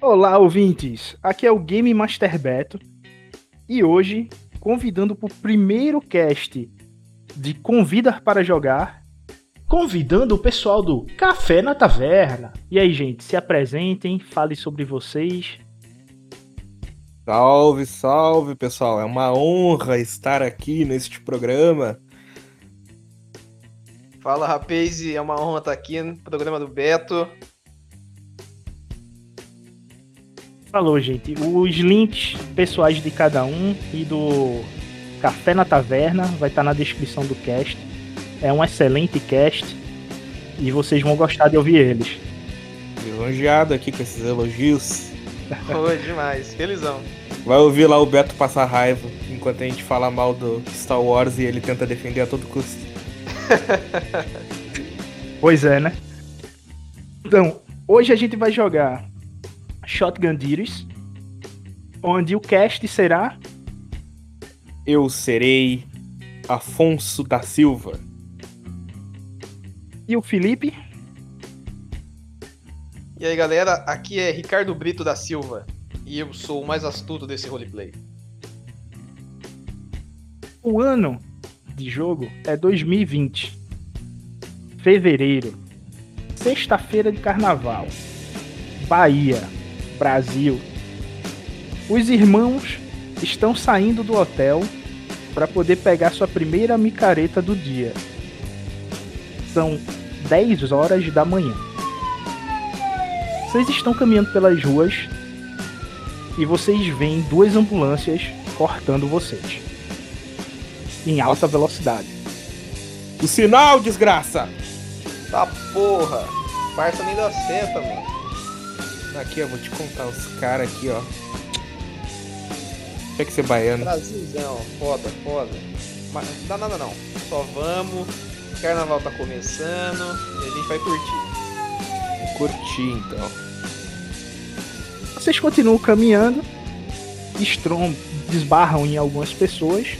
Olá, ouvintes! Aqui é o Game Master Beto e hoje, convidando para o primeiro cast de Convida para Jogar, convidando o pessoal do Café na Taverna. E aí, gente, se apresentem, fale sobre vocês. Salve, salve, pessoal! É uma honra estar aqui neste programa. Fala, rapaz, é uma honra estar aqui no programa do Beto. Falou, gente. Os links pessoais de cada um e do Café na Taverna vai estar na descrição do cast. É um excelente cast e vocês vão gostar de ouvir eles. Elogiado aqui com esses elogios. Foi demais, felizão. Vai ouvir lá o Beto passar raiva enquanto a gente fala mal do Star Wars e ele tenta defender a todo custo. pois é, né? Então, hoje a gente vai jogar Shotgun Dealers, onde o cast será. Eu serei Afonso da Silva. E o Felipe? E aí galera, aqui é Ricardo Brito da Silva e eu sou o mais astuto desse roleplay. O ano de jogo é 2020. Fevereiro. Sexta-feira de carnaval. Bahia. Brasil. Os irmãos estão saindo do hotel para poder pegar sua primeira micareta do dia. São 10 horas da manhã. Vocês estão caminhando pelas ruas e vocês veem duas ambulâncias cortando vocês em alta velocidade. O sinal, desgraça! Tá porra! Parça nem dá seta, mano. Aqui, eu vou te contar os caras aqui, ó. Tinha que ser baiano. Brasilzão, foda, foda. Mas não dá nada não. Só vamos. Carnaval tá começando e a gente vai curtir. Vou curtir então. Vocês continuam caminhando, estrom desbarram em algumas pessoas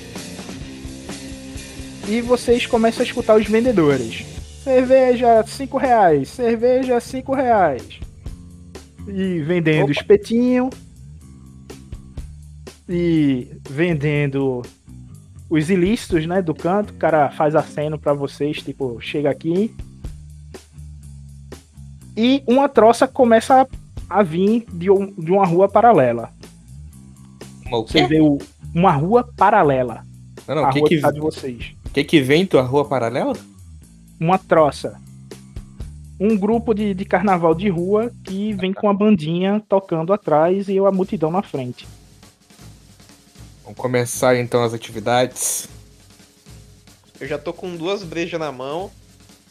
e vocês começam a escutar os vendedores. Cerveja 5 reais, cerveja 5 reais. E vendendo Opa. espetinho. E vendendo os ilícitos, né, do canto. O cara faz aceno para vocês, tipo, chega aqui. E uma troça começa a, a vir de, um, de uma rua paralela. Uma? Você vê o, uma rua paralela. Não, não, a que rua que, tá de vocês. O que que vem tua rua paralela? Uma troça. Um grupo de, de carnaval de rua que vem com a bandinha tocando atrás e a multidão na frente. Vamos começar então as atividades. Eu já tô com duas brejas na mão.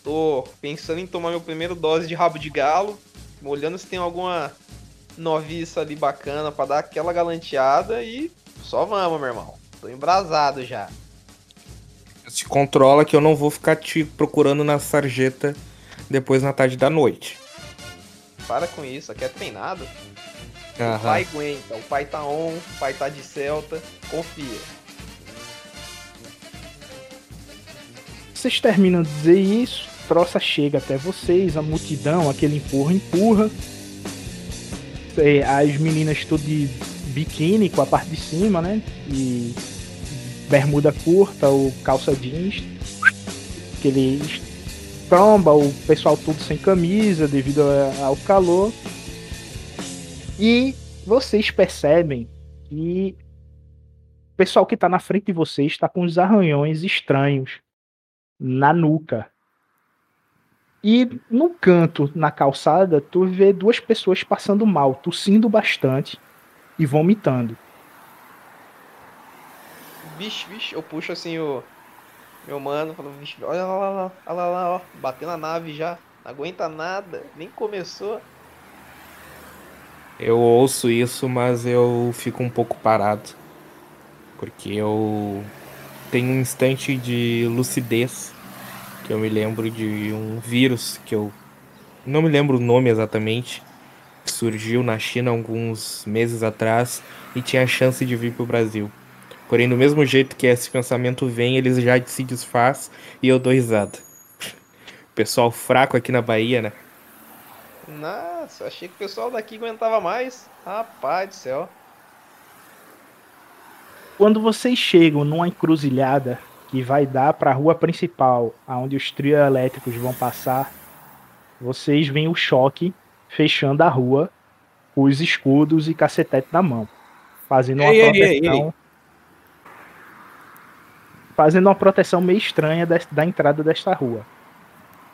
Tô pensando em tomar meu primeiro dose de rabo de galo. Olhando se tem alguma noviça ali bacana para dar aquela galanteada e só vamos, meu irmão. Tô embrasado já. Se controla que eu não vou ficar te procurando na sarjeta depois na tarde da noite. Para com isso, aqui é treinado. Aham. O pai aguenta, o pai tá on, o pai tá de celta, confia. Vocês terminam de dizer isso, troça chega até vocês, a multidão, aquele empurra, empurra. É, As meninas tudo de biquíni com a parte de cima, né? E bermuda curta ou calça jeans. Aquele tromba, o pessoal tudo sem camisa devido ao calor. E vocês percebem que o pessoal que tá na frente de vocês está com uns arranhões estranhos na nuca. E no canto, na calçada, tu vê duas pessoas passando mal, tossindo bastante e vomitando. Vixe, vixe, eu puxo assim o meu mano, falo, vixe, olha lá, lá, lá, olha lá, ó, bateu na nave já, não aguenta nada, nem começou. Eu ouço isso, mas eu fico um pouco parado. Porque eu tenho um instante de lucidez. Que eu me lembro de um vírus que eu não me lembro o nome exatamente. Que surgiu na China alguns meses atrás e tinha a chance de vir pro Brasil. Porém, do mesmo jeito que esse pensamento vem, ele já se desfaz e eu dou risada. Pessoal fraco aqui na Bahia, né? Nossa, achei que o pessoal daqui aguentava mais. Rapaz do céu. Quando vocês chegam numa encruzilhada que vai dar para a rua principal, aonde os trios elétricos vão passar, vocês veem o choque fechando a rua com os escudos e cacetete na mão, fazendo uma Ei, ei, proteção. ei, ei. Fazendo uma proteção meio estranha des- da entrada desta rua.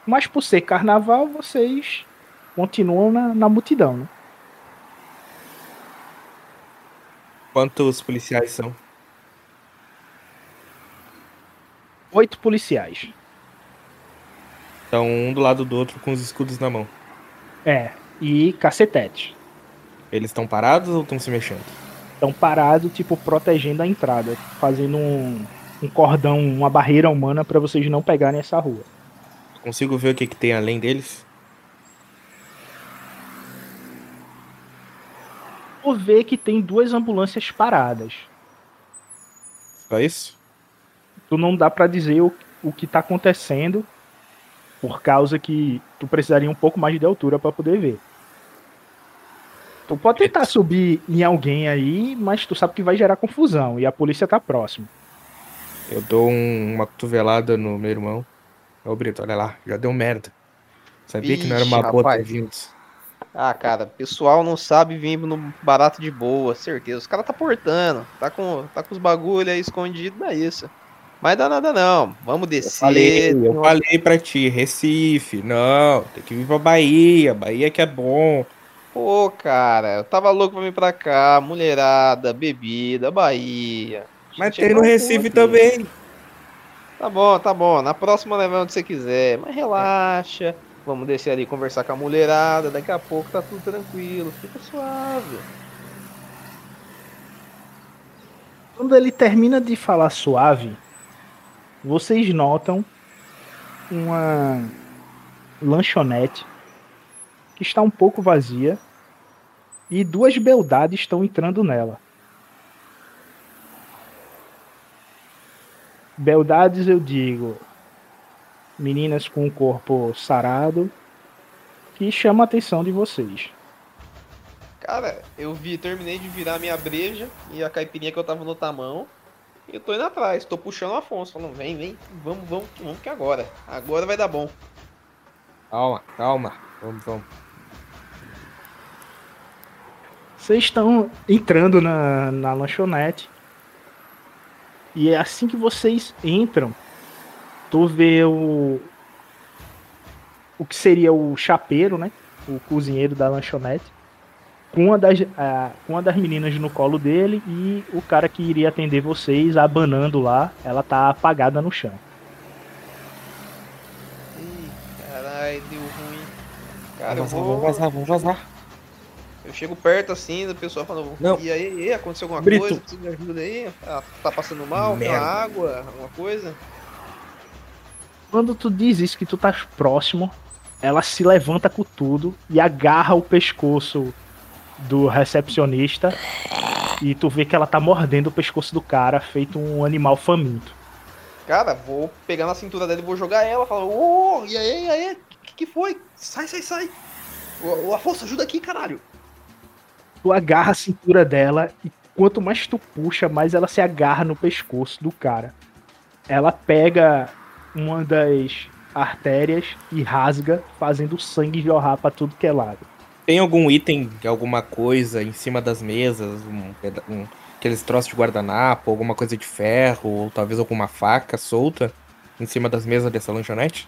Mas por ser carnaval, vocês continuam na, na multidão, né? Quantos policiais são? Oito policiais. Estão um do lado do outro com os escudos na mão. É, e cacetetes. Eles estão parados ou estão se mexendo? Estão parados, tipo, protegendo a entrada, fazendo um, um cordão, uma barreira humana para vocês não pegarem essa rua. Consigo ver o que, que tem além deles? Tu vê que tem duas ambulâncias paradas. Só isso? Tu não dá pra dizer o, o que tá acontecendo, por causa que tu precisaria um pouco mais de altura pra poder ver. Tu pode tentar subir em alguém aí, mas tu sabe que vai gerar confusão e a polícia tá próximo. Eu dou um- uma cotovelada no meu irmão. Ô Brito, olha lá, já deu merda. Sabia que não era uma Ixi, boa ter. Ah, cara, pessoal não sabe vir no barato de boa, certeza. Os caras tá portando, tá com, tá com os bagulho aí escondido, não é isso. Mas dá nada não, vamos Eu descer. falei, eu não- falei pra ti, Recife, não, tem que vir pra Bahia, Bahia que é bom. Pô, cara, eu tava louco pra vir pra cá, mulherada, bebida, Bahia. Mas tem no Recife também. Tá bom, tá bom. Na próxima leva onde você quiser. Mas relaxa. Vamos descer ali conversar com a mulherada. Daqui a pouco tá tudo tranquilo. Fica suave. Quando ele termina de falar suave, vocês notam uma lanchonete que está um pouco vazia e duas beldades estão entrando nela. Beldades, eu digo, meninas com o corpo sarado que chama a atenção de vocês. Cara, eu vi, terminei de virar minha breja e a caipirinha que eu tava no tamão. E eu tô indo atrás, tô puxando o Afonso, falando, vem, vem, vamos, vamos, vamos que agora. Agora vai dar bom. Calma, calma. Vamos, vamos. Vocês estão entrando na, na lanchonete. E é assim que vocês entram, tu vê o. O que seria o chapeiro, né? O cozinheiro da lanchonete. Com uma das, ah, com uma das meninas no colo dele e o cara que iria atender vocês abanando lá. Ela tá apagada no chão. Ih, caralho, deu ruim. Cara, vou. vamos vazar, vamos vazar. Eu chego perto assim, da pessoa falando, Não. e aí, e aí, aconteceu alguma Brito. coisa? Precisa de ajuda aí? Ah, tá passando mal? Quer Merda. água? Alguma coisa? Quando tu diz isso que tu tá próximo, ela se levanta com tudo e agarra o pescoço do recepcionista e tu vê que ela tá mordendo o pescoço do cara, feito um animal faminto. Cara, vou pegar na cintura dela e vou jogar ela. Falar, ô, e aí, e aí? Que que foi? Sai, sai, sai. O, o Afonso, ajuda aqui, caralho. Tu agarra a cintura dela e quanto mais tu puxa, mais ela se agarra no pescoço do cara. Ela pega uma das artérias e rasga, fazendo sangue jorrar pra tudo que é lado. Tem algum item, alguma coisa em cima das mesas, um, um- aqueles troços de guardanapo, alguma coisa de ferro, ou talvez alguma faca solta em cima das mesas dessa lanchonete?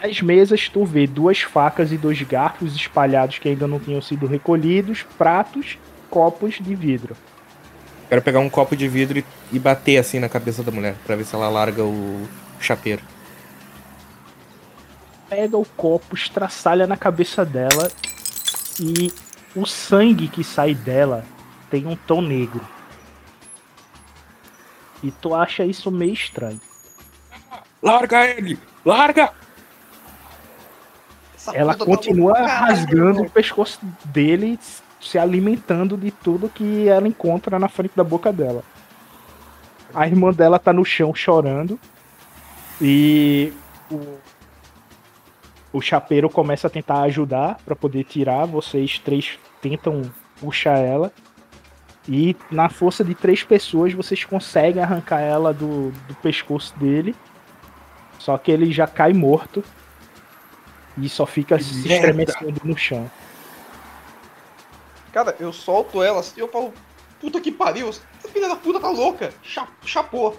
Nas mesas tu vê duas facas e dois garfos espalhados que ainda não tinham sido recolhidos, pratos, copos de vidro. Quero pegar um copo de vidro e, bater assim na cabeça da mulher, pra ver se ela larga o chapeiro. Pega o copo, estraçalha na cabeça dela e o sangue que sai dela tem um tom negro. E tu acha isso meio estranho. Larga ele! Larga! Ela tá continua caralho, rasgando o pescoço dele, se alimentando de tudo que ela encontra na frente da boca dela. A irmã dela tá no chão chorando. E o, o chapeiro começa a tentar ajudar para poder tirar. Vocês três tentam puxar ela. E na força de três pessoas vocês conseguem arrancar ela do, do pescoço dele. Só que ele já cai morto. E só fica se estremecendo no chão. Cara, eu solto ela assim, eu falo, puta que pariu, essa filha da puta tá louca, chapou.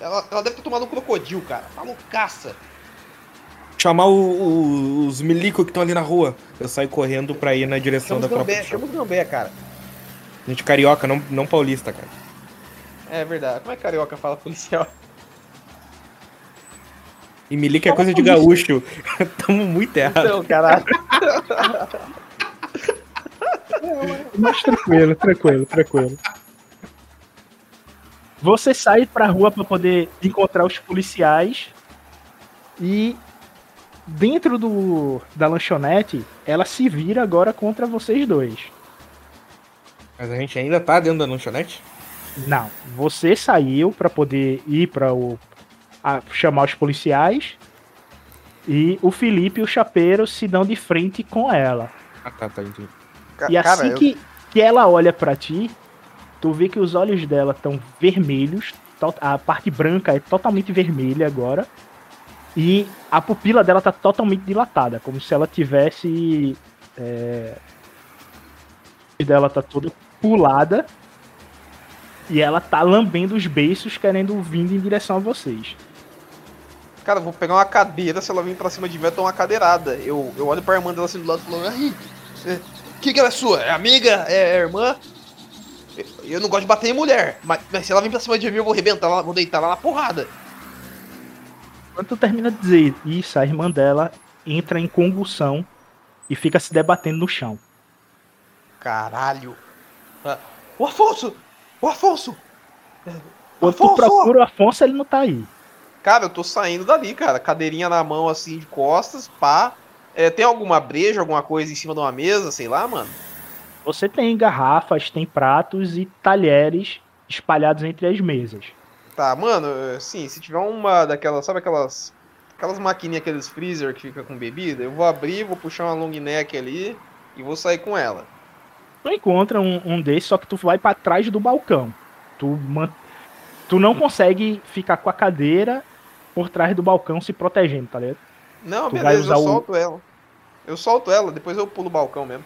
Ela, ela deve ter tomado um crocodilo, cara, tá loucaça. Chamar o, o, os milico que estão ali na rua. Eu saio correndo pra ir na direção chama da própria. Chama os gambé, cara. Gente carioca, não, não paulista, cara. É verdade. Como é que carioca fala policial? E milico é coisa de gaúcho. Tamo muito errado. Então, caralho. Mas tranquilo, tranquilo, tranquilo. Você sai pra rua para poder encontrar os policiais e dentro do da lanchonete, ela se vira agora contra vocês dois. Mas a gente ainda tá dentro da lanchonete? Não, você saiu para poder ir para o a, chamar os policiais e o Felipe e o Chapeiro se dão de frente com ela. Ah, tá, tá, entendi. E assim Cara, que, eu... que ela olha para ti, tu vê que os olhos dela estão vermelhos, a parte branca é totalmente vermelha agora, e a pupila dela tá totalmente dilatada, como se ela tivesse. É... dela tá toda pulada e ela tá lambendo os beiços, querendo vir em direção a vocês. Cara, vou pegar uma cadeira, se ela vir pra cima de mim, eu dou uma cadeirada. Eu, eu olho pra irmã dela assim do lado e falo, ai, que, que ela é sua? É amiga? É, é irmã? Eu não gosto de bater em mulher, mas, mas, se ela vir pra cima de mim, eu vou arrebentar ela, vou deitar ela na porrada. Quando tu termina de dizer isso, a irmã dela entra em convulsão e fica se debatendo no chão. Caralho. Ah, o Afonso! O Afonso! Quando Afonso! tu procura o Afonso, ele não tá aí. Cara, eu tô saindo dali, cara. Cadeirinha na mão, assim, de costas, pá. É, tem alguma breja, alguma coisa em cima de uma mesa, sei lá, mano? Você tem garrafas, tem pratos e talheres espalhados entre as mesas. Tá, mano, sim, se tiver uma daquelas, sabe aquelas aquelas maquininhas, aqueles freezer que fica com bebida, eu vou abrir, vou puxar uma long neck ali e vou sair com ela. Tu encontra um, um desses, só que tu vai para trás do balcão. Tu, man... tu não consegue ficar com a cadeira por trás do balcão se protegendo, tá ligado? Não, tu beleza, eu solto o... ela. Eu solto ela, depois eu pulo o balcão mesmo.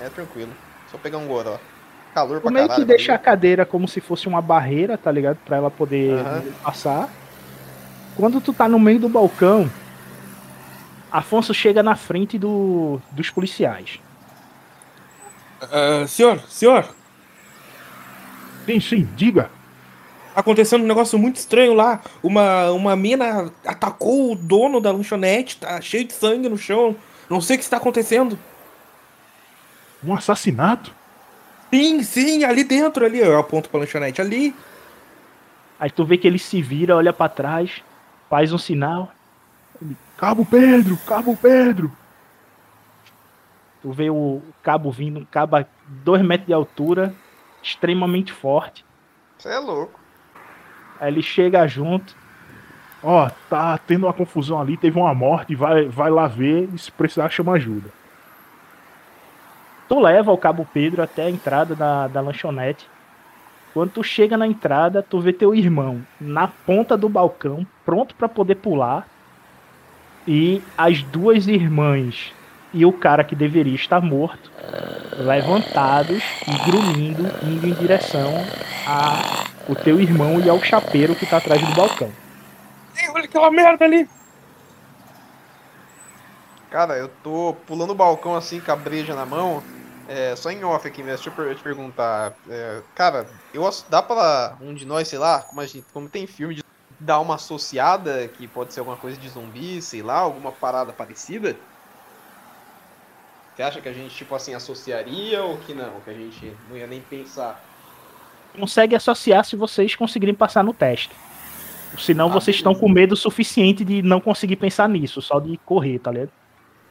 É tranquilo. Só pegar um goró. Calor pra meio que deixa a cadeira como se fosse uma barreira, tá ligado? Pra ela poder uhum. passar. Quando tu tá no meio do balcão, Afonso chega na frente do, dos policiais. Uh, senhor, senhor. Sim, sim, diga acontecendo um negócio muito estranho lá. Uma, uma mina atacou o dono da lanchonete, tá cheio de sangue no chão. Não sei o que está acontecendo. Um assassinato? Sim, sim, ali dentro, ali. Eu aponto pra lanchonete, ali. Aí tu vê que ele se vira, olha para trás, faz um sinal. Cabo Pedro, Cabo Pedro. Tu vê o cabo vindo, um cabo a dois metros de altura, extremamente forte. Você é louco. Aí ele chega junto. Ó, tá tendo uma confusão ali, teve uma morte, vai, vai lá ver e se precisar chama ajuda. Tu leva o Cabo Pedro até a entrada da, da lanchonete. Quando tu chega na entrada, tu vê teu irmão na ponta do balcão, pronto para poder pular. E as duas irmãs e o cara que deveria estar morto, levantados e grunhindo, indo em direção a o teu irmão e ao chapeiro que tá atrás do balcão. olha aquela merda ali! Cara, eu tô pulando o balcão assim, com a breja na mão. É, só em off aqui mesmo, deixa eu te perguntar. É, cara, eu, dá pra um de nós, sei lá, como, a gente, como tem filme de dar uma associada, que pode ser alguma coisa de zumbi, sei lá, alguma parada parecida? Você acha que a gente, tipo assim, associaria ou que não? Que a gente não ia nem pensar? Consegue associar se vocês conseguirem passar no teste. Senão ah, vocês estão com medo suficiente de não conseguir pensar nisso, só de correr, tá ligado?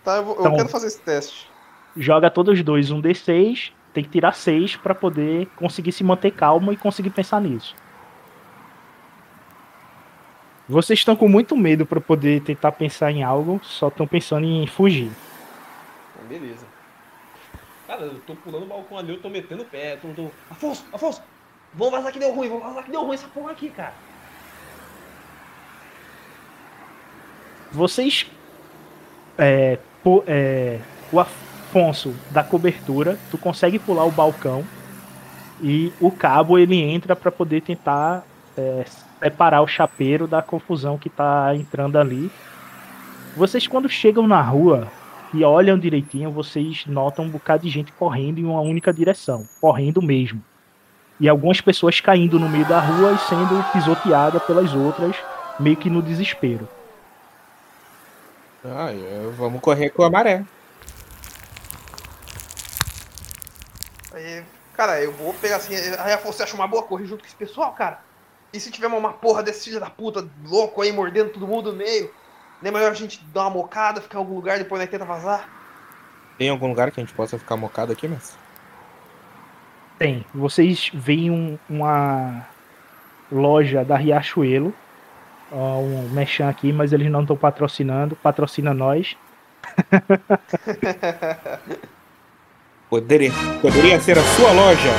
Tá, eu, vou, então, eu quero fazer esse teste. Joga todos dois um D6, tem que tirar 6 para poder conseguir se manter calmo e conseguir pensar nisso. Vocês estão com muito medo para poder tentar pensar em algo, só estão pensando em fugir. Então, beleza. Cara, eu tô pulando o balcão ali, eu tô metendo o pé. Tô, tô... Afonso, Afonso, vamos vazar que deu ruim, vamos vazar que deu ruim essa porra aqui, cara. Vocês. É, po- é, o Afonso da cobertura, tu consegue pular o balcão e o cabo ele entra para poder tentar é, separar o chapeiro da confusão que tá entrando ali. Vocês quando chegam na rua e olham direitinho, vocês notam um bocado de gente correndo em uma única direção, correndo mesmo. E algumas pessoas caindo no meio da rua e sendo pisoteadas pelas outras, meio que no desespero. Ah, é, vamos correr com a maré. Aí, cara, eu vou pegar assim. Aí Afonso, você acha uma boa correr junto com esse pessoal, cara? E se tiver uma, porra desse filho da puta louco aí mordendo todo mundo no meio? Não é melhor a gente dar uma mocada, ficar em algum lugar e depois nós tenta vazar? Tem algum lugar que a gente possa ficar mocado aqui, mestre? Tem. Vocês veem um- uma loja da Riachuelo. Um mechan aqui, mas eles não estão patrocinando. Patrocina nós. Poderia, poderia ser a sua loja.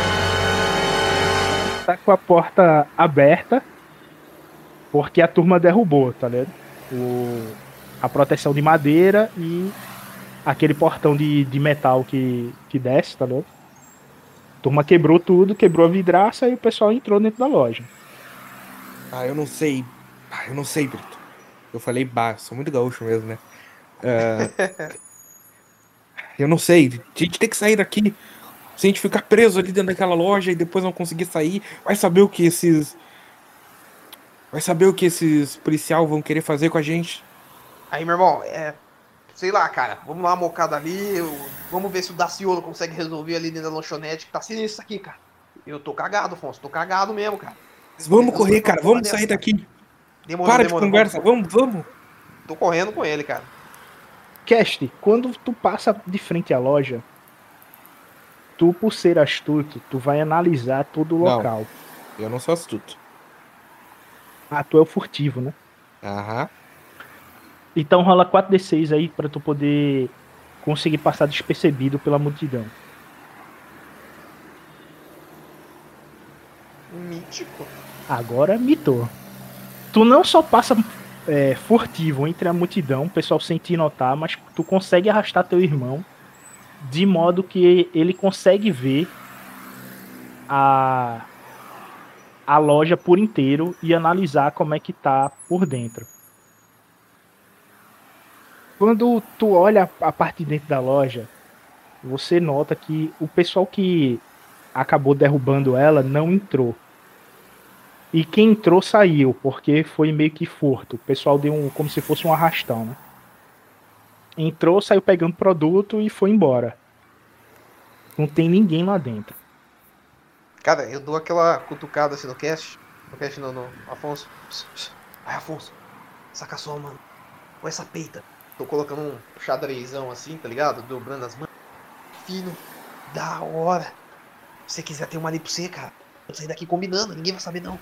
Tá com a porta aberta. Porque a turma derrubou, tá ligado? O, a proteção de madeira e aquele portão de, de metal que, que desce, tá ligado? A turma quebrou tudo, quebrou a vidraça e o pessoal entrou dentro da loja. Ah, eu não sei. Ah, eu não sei, Brito. Eu falei bah, sou muito gaúcho mesmo, né? Ah, eu não sei. A gente tem que sair daqui. Se a gente ficar preso ali dentro daquela loja e depois não conseguir sair, vai saber o que esses. Vai saber o que esses policial vão querer fazer com a gente. Aí, meu irmão, é. Sei lá, cara, vamos uma mocada ali. eu- Vamos ver se o Daciolo consegue resolver ali dentro da lanchonete, que tá sinistro isso aqui, cara. Eu tô cagado, Afonso, tô cagado mesmo, cara. Mas vamos Eu correr, vou cara. Vamos dessa. sair daqui. Demorou, Para de demorou, conversa. vamos- Vamos, vamos. Tô correndo com ele, cara. Cast, quando tu passa de frente à loja, tu, por ser astuto, tu vai analisar todo o Não. local. Eu não sou astuto. Ah, tu é o furtivo, né? Aham. Então rola 4d6 aí pra tu poder conseguir passar despercebido pela multidão. Mítico. Agora mitou. Tu não só passa é, furtivo entre a multidão, o pessoal sem te notar, mas tu consegue arrastar teu irmão de modo que ele consegue ver a, a loja por inteiro e analisar como é que tá por dentro. Quando tu olha a parte de dentro da loja, você nota que o pessoal que acabou derrubando ela não entrou. E quem entrou saiu, porque foi meio que furto. O pessoal deu um, como se fosse um arrastão, né? Entrou, saiu pegando produto e foi embora. Não tem ninguém lá dentro. Cara, eu dou aquela cutucada assim no cast. No cast não, no Afonso. Ai, Afonso, saca só, mano. Olha essa peita. Tô colocando um xadrezão assim, tá ligado? Dobrando as mãos. Fino. Da hora. Se você quiser ter uma ali pra você, cara. Eu sair daqui combinando, ninguém vai saber não.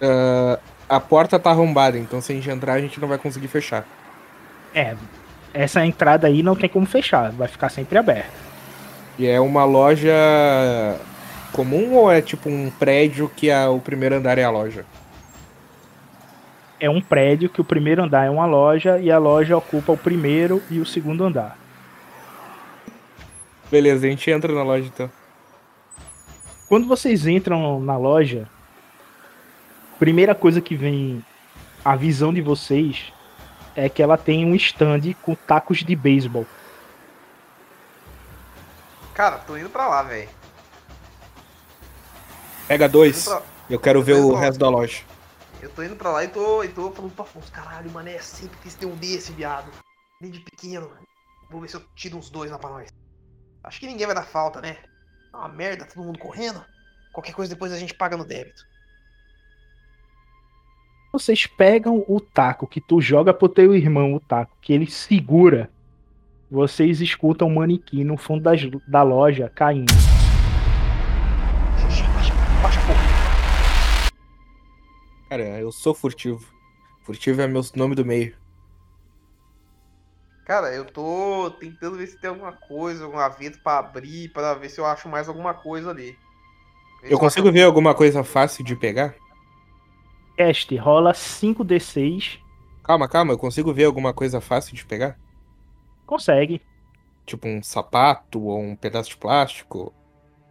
Ah, a porta tá arrombada, então se a gente entrar, a gente não vai conseguir fechar. É, essa entrada aí não tem como fechar, vai ficar sempre aberta. E é uma loja comum ou é tipo um prédio que a- o primeiro andar é a loja? É um prédio que o primeiro andar é uma loja e a loja ocupa o primeiro e o segundo andar. Beleza, a gente entra na loja então. Quando vocês entram na loja, primeira coisa que vem a visão de vocês é que ela tem um stand com tacos de beisebol. Cara, tô indo pra lá, velho. Pega dois. pra- Eu quero ver o resto da loja. Eu tô indo pra lá e tô, e tô falando pro Afonso, caralho, mano, é sempre quis ter um desse, viado. Nem de pequeno. Vou ver se eu tiro uns dois lá pra nós. Acho que ninguém vai dar falta, né? É uma merda, todo mundo correndo. Qualquer coisa depois a gente paga no débito. Vocês pegam o taco que tu joga pro teu irmão, o taco que ele segura. Vocês escutam um manequim no fundo das- da loja caindo. Baixa, baixa, baixa a porra. Cara, eu sou furtivo. Furtivo é meu nome do meio. Cara, eu tô tentando ver se tem alguma coisa, algum gaveta pra abrir, pra ver se eu acho mais alguma coisa ali. Se Eu consigo ver alguma coisa fácil de pegar? Cast, rola 5d6. Calma, calma, eu consigo ver alguma coisa fácil de pegar? Consegue. Tipo um sapato ou um pedaço de plástico?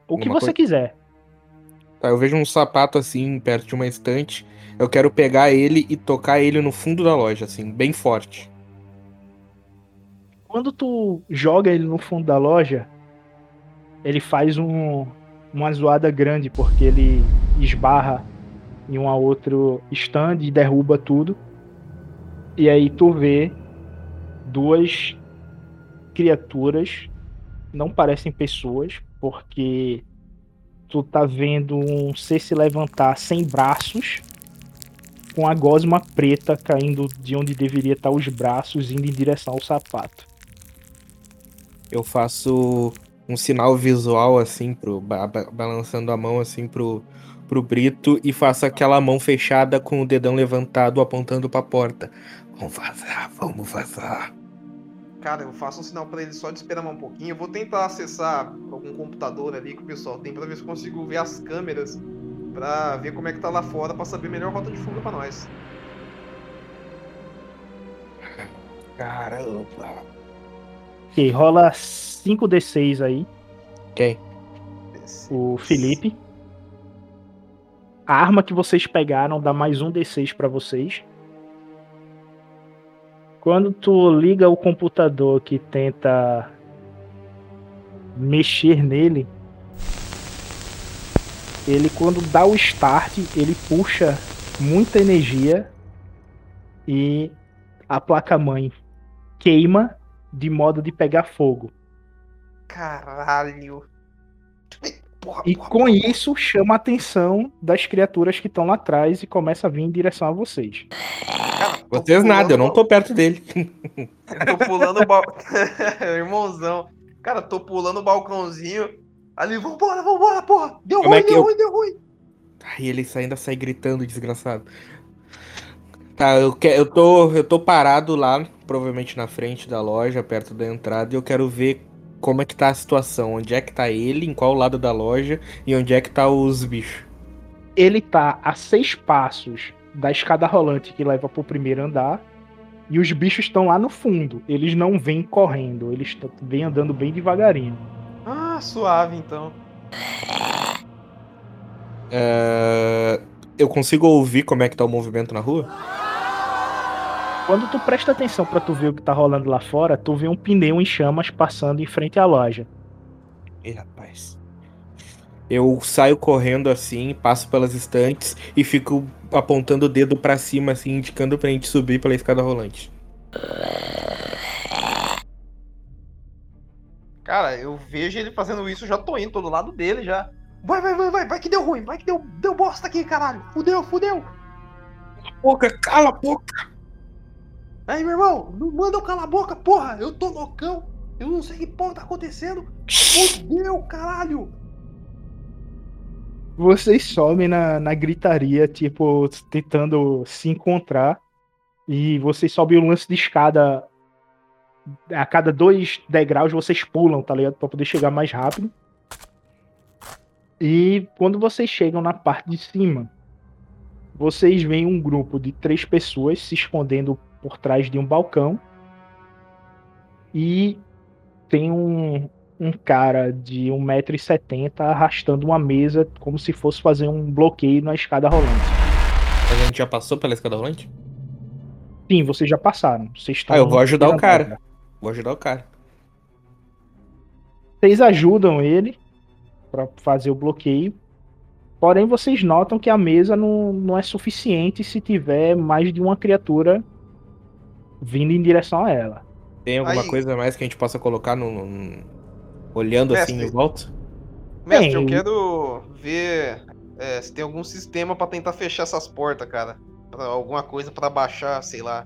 O que você coisa? quiser. Tá, eu vejo um sapato assim, perto de uma estante. Eu quero pegar ele e tocar ele no fundo da loja, assim, bem forte. Quando tu joga ele no fundo da loja, ele faz um, uma zoada grande, porque ele esbarra em um a outro stand e derruba tudo. E aí tu vê duas criaturas, não parecem pessoas, porque tu tá vendo um ser se levantar sem braços, com a gosma preta caindo de onde deveria estar os braços, indo em direção ao sapato. Eu faço um sinal visual assim, pro, ba- balançando a mão assim pro, pro Brito e faço aquela mão fechada com o dedão levantado apontando pra porta. Vamos vazar, vamos vazar. Cara, eu faço um sinal pra ele só de esperar mais um pouquinho. Eu vou tentar acessar algum computador ali que o pessoal tem pra ver se eu consigo ver as câmeras pra ver como é que tá lá fora pra saber melhor rota de fuga pra nós. Caramba. Ok, rola 5d6 aí, Quem? o Felipe. A arma que vocês pegaram dá mais um d6 pra vocês. Quando tu liga o computador que tenta mexer nele, ele quando dá o start, ele puxa muita energia e a placa-mãe queima de modo de pegar fogo. Caralho. Porra, E porra, com porra, isso chama a atenção das criaturas que estão lá atrás e começa a vir em direção a vocês. cara, Vocês nada, eu não tô perto dele. Eu tô pulando o balcão. Irmãozão. Cara, tô pulando o balcãozinho. Ali, vambora, vambora, porra! Deu Como ruim, é que deu eu- ruim, deu ruim! Aí ele ainda sai gritando, desgraçado. Tá, eu, que, eu, tô, eu tô parado lá, provavelmente na frente da loja, perto da entrada, e eu quero ver como é que tá a situação. Onde é que tá ele, em qual lado da loja, e onde é que tá os bichos. Ele tá a seis passos da escada rolante que leva pro primeiro andar. E os bichos estão lá no fundo. Eles não vêm correndo, eles vêm andando bem devagarinho. Ah, suave então. É, Eu consigo ouvir como é que tá o movimento na rua? Quando tu presta atenção pra tu ver o que tá rolando lá fora, tu vê um pneu em chamas passando em frente à loja. Ih, rapaz. Eu saio correndo assim, passo pelas estantes e fico apontando o dedo pra cima, assim, indicando pra gente subir pela escada rolante. Cara, eu vejo ele fazendo isso, já tô indo, tô do lado dele já. Vai, vai, vai, vai, vai que deu ruim, vai que deu, deu bosta aqui, caralho. Fudeu, fudeu. Boca, cala a boca! Aí, meu irmão, não manda eu calar a boca, porra. Eu tô loucão. Eu não sei que porra tá acontecendo. Fudeu, caralho. Vocês sobem na, na gritaria, tipo, tentando se encontrar. E vocês sobem o lance de escada. A cada dois degraus vocês pulam, tá ligado? Pra poder chegar mais rápido. E quando vocês chegam na parte de cima, vocês veem um grupo de três pessoas se escondendo por trás de um balcão. E tem um, um cara de 1,70m arrastando uma mesa como se fosse fazer um bloqueio na escada rolante. A gente já passou pela escada rolante? Sim, vocês já passaram. Vocês estão Ah, eu vou ajudar o cara. Vou ajudar o cara. Vocês ajudam ele para fazer o bloqueio. Porém, vocês notam que a mesa não, não é suficiente se tiver mais de uma criatura vindo em direção a ela. Tem alguma Aí- coisa mais que a gente possa colocar no. no- olhando assim Mestre. em volta? Mestre, eu Bem, quero ver é, se tem algum sistema pra tentar fechar essas portas, cara. Pra alguma coisa pra baixar, sei lá.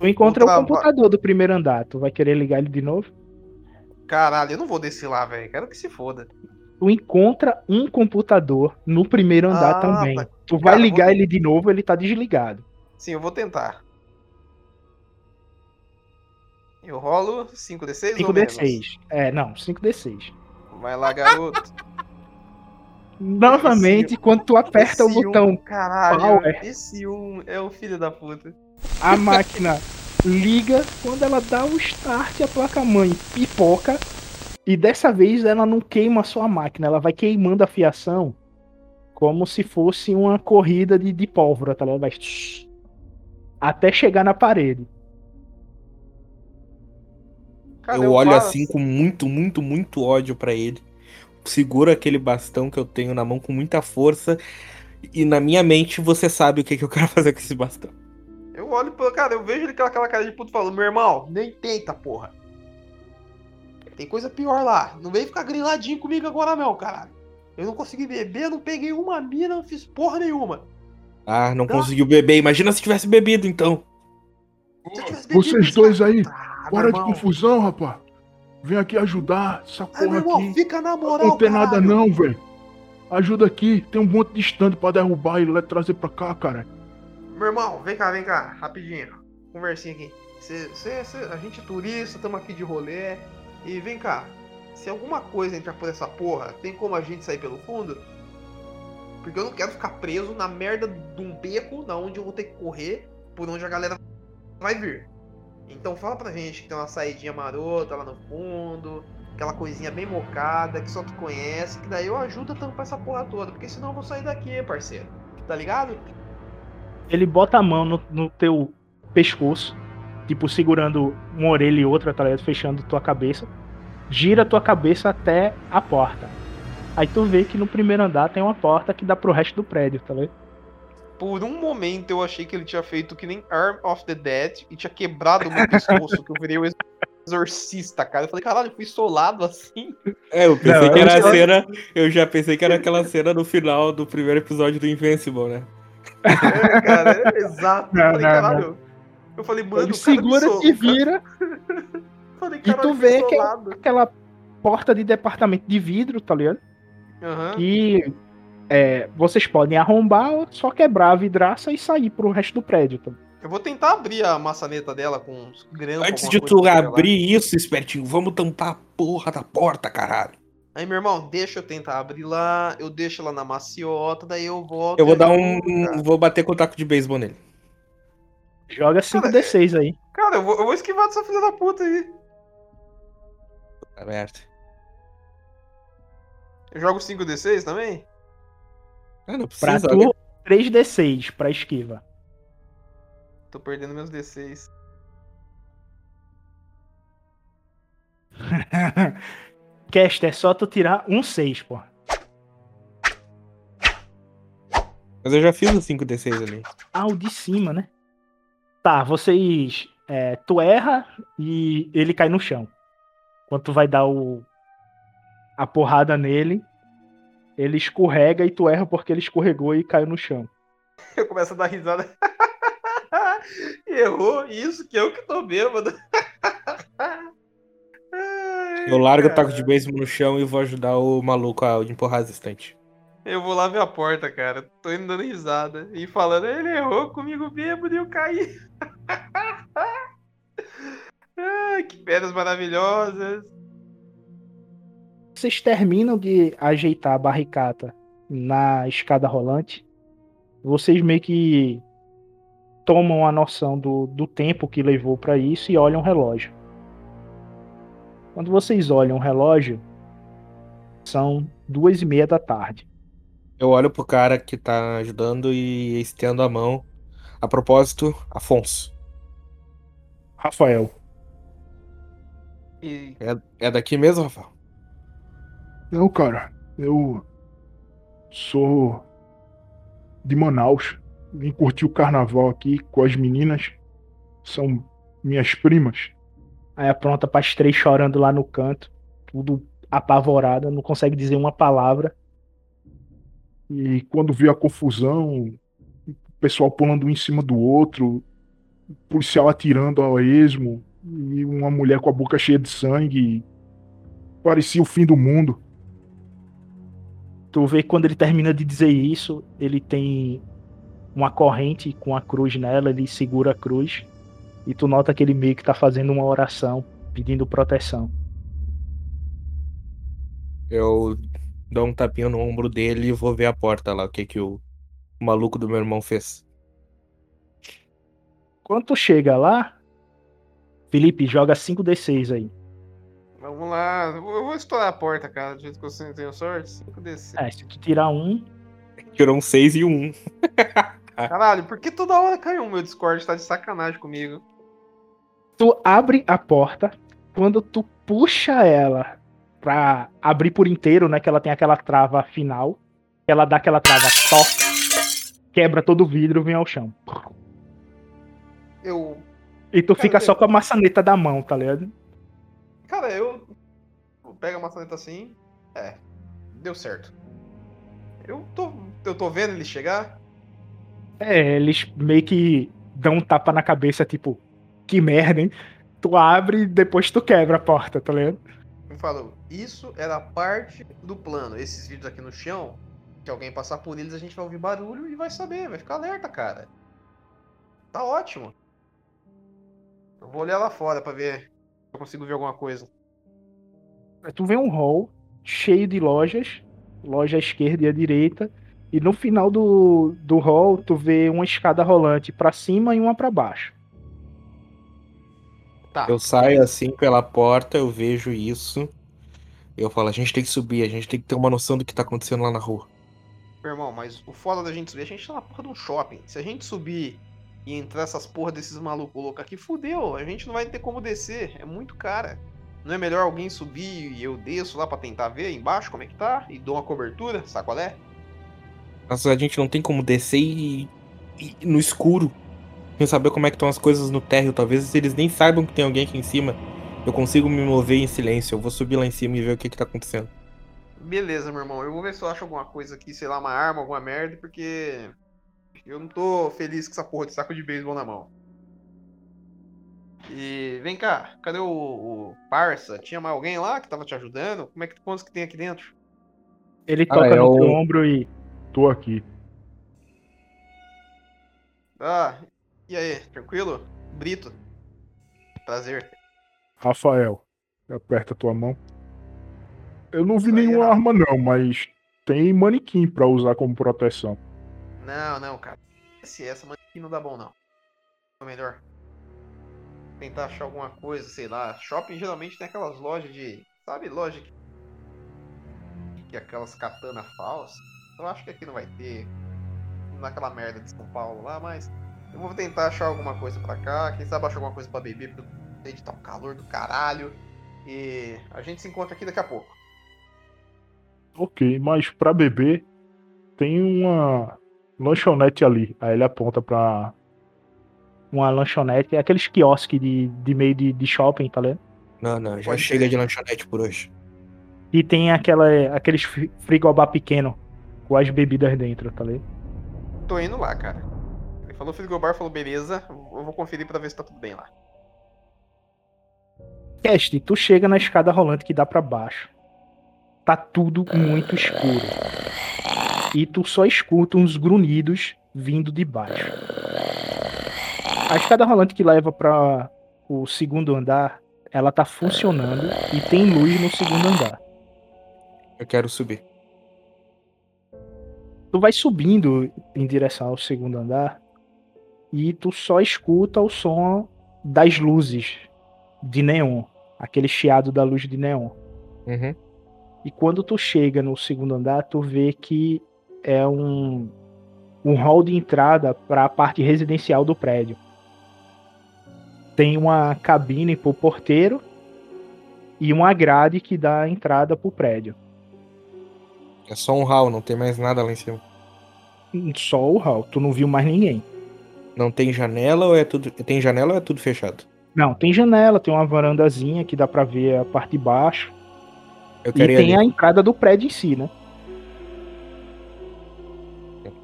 Tu encontra o Outra computador do primeiro andar. Tu vai querer ligar ele de novo? Caralho, eu não vou descer lá, velho. Quero que se foda. tu encontra um computador no primeiro andar Ah, também. tá. Tu vai Cara, ligar vou- ele de novo, ele tá desligado. Sim, eu vou tentar. Eu rolo 5d6 ou menos? 5d6. É, não, 5d6. Vai lá, garoto. Novamente, quando tu aperta o Esse botão, Um, caralho, Power. esse um é o filho da puta. a máquina liga. Quando ela dá o start, a placa-mãe pipoca. E dessa vez ela não queima só a máquina, ela vai queimando a fiação como se fosse uma corrida de, de pólvora, tá ligado? Vai até chegar na parede. Cara, eu olho faço- assim com muito, muito, muito ódio pra ele. Seguro aquele bastão que eu tenho na mão com muita força. E na minha mente você sabe o que, que eu quero fazer com esse bastão. Eu olho pro. Cara, eu vejo ele com aquela cara de puto falando, meu irmão, nem tenta, porra. Tem coisa pior lá. Não vem ficar griladinho comigo agora, não, caralho. Eu não consegui beber, não peguei uma mina, não fiz porra nenhuma. Ah, não Tá. conseguiu beber. Imagina se tivesse bebido então. Se eu tivesse bebido, Vocês dois aí, Ah, para de irmão. confusão, rapaz. Vem aqui ajudar essa Ai, meu irmão, aqui. fica na moral, Não tem nada não, velho. Ajuda aqui, tem um monte de stand pra derrubar e trazer pra cá, cara. Meu irmão, vem cá, vem cá, rapidinho. Conversinha aqui. Cê, cê- cê- a gente é turista, tamo aqui de rolê. E vem cá, se alguma coisa entrar por essa porra, tem como a gente sair pelo fundo? Porque eu não quero ficar preso na merda de um beco, na onde eu vou ter que correr, por onde a galera vai vir. Então fala pra gente que tem uma saidinha marota lá no fundo, aquela coisinha bem mocada, que só tu conhece, que daí eu ajudo a tampar essa porra toda, porque senão eu vou sair daqui, parceiro. Tá ligado? Ele bota a mão no, no teu pescoço, tipo segurando uma orelha e outra, tá ligado? Fechando tua cabeça. Gira tua cabeça até a porta. Aí tu vê que no primeiro andar tem uma porta que dá pro resto do prédio, tá ligado? Por um momento eu achei que ele tinha feito que nem Arm of the Dead e tinha quebrado o meu pescoço, que eu virei o exorcista, cara. Eu falei, caralho, eu fui solado assim. É, eu pensei Não, que eu era a só- cena. Eu já pensei que era aquela cena no final do primeiro episódio do Invincible, né? É, cara, é exato. Não, eu falei, não, caralho. Eu falei, mano, Ele segura, cara- vira, Eu falei, e tu caralho, vê que é- aquela porta de departamento de vidro, tá ligado? Aham. Que é, vocês podem arrombar ou só quebrar a vidraça e sair pro resto do prédio. Tá? Eu vou tentar abrir a maçaneta dela com uns grampos. Antes de tu abrir isso, espertinho, vamos tampar a porra da porta, caralho. Aí, meu irmão, deixa eu tentar abrir lá, eu deixo ela na maciota, daí eu volto. Eu vou dar um. cara. Vou bater com o taco de beisebol nele. Joga 5d6 aí. Cara, eu vou, eu vou esquivar dessa filha da puta aí. Tá aberto. Eu jogo 5d6 também? Ah, não Pra tu, 3d6 pra esquiva. Tô perdendo meus D6. Cast, é só tu tirar um 6, pô. Mas eu já fiz o 5d6 ali. Ah, o de cima, né? Tá, vocês. é, tu erra e ele cai no chão. Quando tu vai dar o. a porrada nele, ele escorrega e tu erra porque ele escorregou e caiu no chão. Eu começo a dar risada. Errou, isso que eu que tô bêbado. Eu largo o taco de beisebol no chão e vou ajudar o maluco a empurrar as estantes. Eu vou lá ver a porta, cara. Tô indo dando risada. E falando, ele errou comigo bêbado e eu caí. Ai, que pedras maravilhosas. Vocês terminam de ajeitar a barricata na escada rolante. Vocês meio que tomam a noção do, do tempo que levou pra isso e olham o relógio. Quando vocês olham o relógio, são duas e meia da tarde. Eu olho pro cara que tá ajudando e estendo a mão. A propósito, Afonso. Rafael, E É, é daqui mesmo, Rafael? Não, cara, eu sou de Manaus. Vim curtir o carnaval aqui com as meninas. São minhas primas. aí apronta para as três chorando lá no canto, tudo apavorada, não consegue dizer uma palavra. E quando vi a confusão, o pessoal pulando um em cima do outro, o policial atirando ao esmo, e uma mulher com a boca cheia de sangue. Parecia o fim do mundo. Tu vê que quando ele termina de dizer isso, ele tem uma corrente com a cruz nela, ele segura a cruz. E tu nota que ele meio que tá fazendo uma oração, pedindo proteção. Eu dou um tapinha no ombro dele e vou ver a porta lá, o que que o maluco do meu irmão fez. Quando tu chega lá, Felipe, joga 5d6 aí. Vamos lá. Eu vou eu estourar a porta, cara. Do jeito que você tenho sorte. 5DC. É, se tu tirar um, Tirou um 6 e um 1. Caralho, por que toda hora cai um? Meu Discord tá de sacanagem comigo. tu abre a porta, quando tu puxa ela pra abrir por inteiro, né? Que ela tem aquela trava final, ela dá aquela trava top, quebra todo o vidro e vem ao chão. Eu. E tu Cara, fica eu- só com a maçaneta da mão, tá ligado? Cara, eu. Pego a maçaneta assim. É. Deu certo. Eu tô. Eu tô vendo ele chegar. É, eles meio que dão um tapa na cabeça, tipo, que merda, hein? Tu abre e depois tu quebra a porta, tá ligado? Eu falo, isso era parte do plano. Esses vídeos aqui no chão, que alguém passar por eles, a gente vai ouvir barulho e vai saber, vai ficar alerta, cara. Tá ótimo. Eu vou olhar lá fora pra ver se eu consigo ver alguma coisa. Tu vê um hall cheio de lojas, loja à esquerda e à direita, e no final do, do hall tu vê uma escada rolante pra cima e uma pra baixo. Tá. Eu saio assim pela porta, eu vejo isso. Eu falo, a gente tem que subir, a gente tem que ter uma noção do que tá acontecendo lá na rua. Meu irmão, mas o foda da gente subir, a gente tá na porra de um shopping. Se a gente subir e entrar essas porra desses malucos loucos aqui, fudeu. A gente não vai ter como descer. É muito cara. Não é melhor alguém subir e eu desço lá pra tentar ver embaixo como é que tá? E dou uma cobertura, sacolé? Mas a gente não tem como descer e, e- no escuro. Sem saber como é que estão as coisas no térreo. Talvez eles nem saibam que tem alguém aqui em cima. Eu consigo me mover em silêncio. Eu vou subir lá em cima e ver o que que tá acontecendo. Beleza, meu irmão. Eu vou ver se eu acho alguma coisa aqui, sei lá, uma arma, alguma merda, porque eu não tô feliz com essa porra de saco de beisebol na mão. E vem cá, cadê o, o Parça? Tinha mais alguém lá que tava te ajudando? Como é que quantos que tem aqui dentro? Ele Ah, toca é no o- teu ombro e. Tô aqui. Ah, e aí, tranquilo? Brito. Prazer. Rafael, aperta tua mão. Eu não vi Isso nenhuma arma não, mas tem manequim pra usar como proteção. Não, não, cara. Esse, essa mãe aqui não dá bom, não. É melhor. Tentar achar alguma coisa, sei lá. Shopping geralmente tem aquelas lojas de. Sabe, loja que. Que aquelas katana falsas. Eu acho que aqui não vai ter. Naquela merda de São Paulo lá, mas. Eu vou tentar achar alguma coisa pra cá. Quem sabe achar alguma coisa pra beber, porque eu de tá um calor do caralho. E a gente se encontra aqui daqui a pouco. Ok, mas pra beber tem uma lanchonete ali. Aí ele aponta pra. Uma lanchonete, é aqueles quiosques de, de meio de, de shopping, tá ligado? Não, não, já Pode chega ser. de lanchonete por hoje. E tem aquela, aqueles fri- frigobar pequeno com as bebidas dentro, tá ligado? Tô indo lá, cara. Ele falou frigobar, falou beleza. Eu vou conferir pra ver se tá tudo bem lá. Cast, tu chega na escada rolante que dá pra baixo. Tá tudo muito escuro. E tu só escuta uns grunhidos vindo de baixo. A escada rolante que leva pra o segundo andar, ela tá funcionando e tem luz no segundo andar. Eu quero subir. Tu vai subindo em direção ao segundo andar e tu só escuta o som das luzes de neon, aquele chiado da luz de neon. Uhum. E quando tu chega no segundo andar, tu vê que é um, um hall de entrada para a parte residencial do prédio. Tem uma cabine pro porteiro e uma grade que dá a entrada pro prédio. É só um hall, não tem mais nada lá em cima. Só o hall, tu não viu mais ninguém. Não tem janela ou é tudo. Tem janela ou é tudo fechado? Não, tem janela, tem uma varandazinha que dá pra ver a parte de baixo. E tem ali. a entrada do prédio em si, né?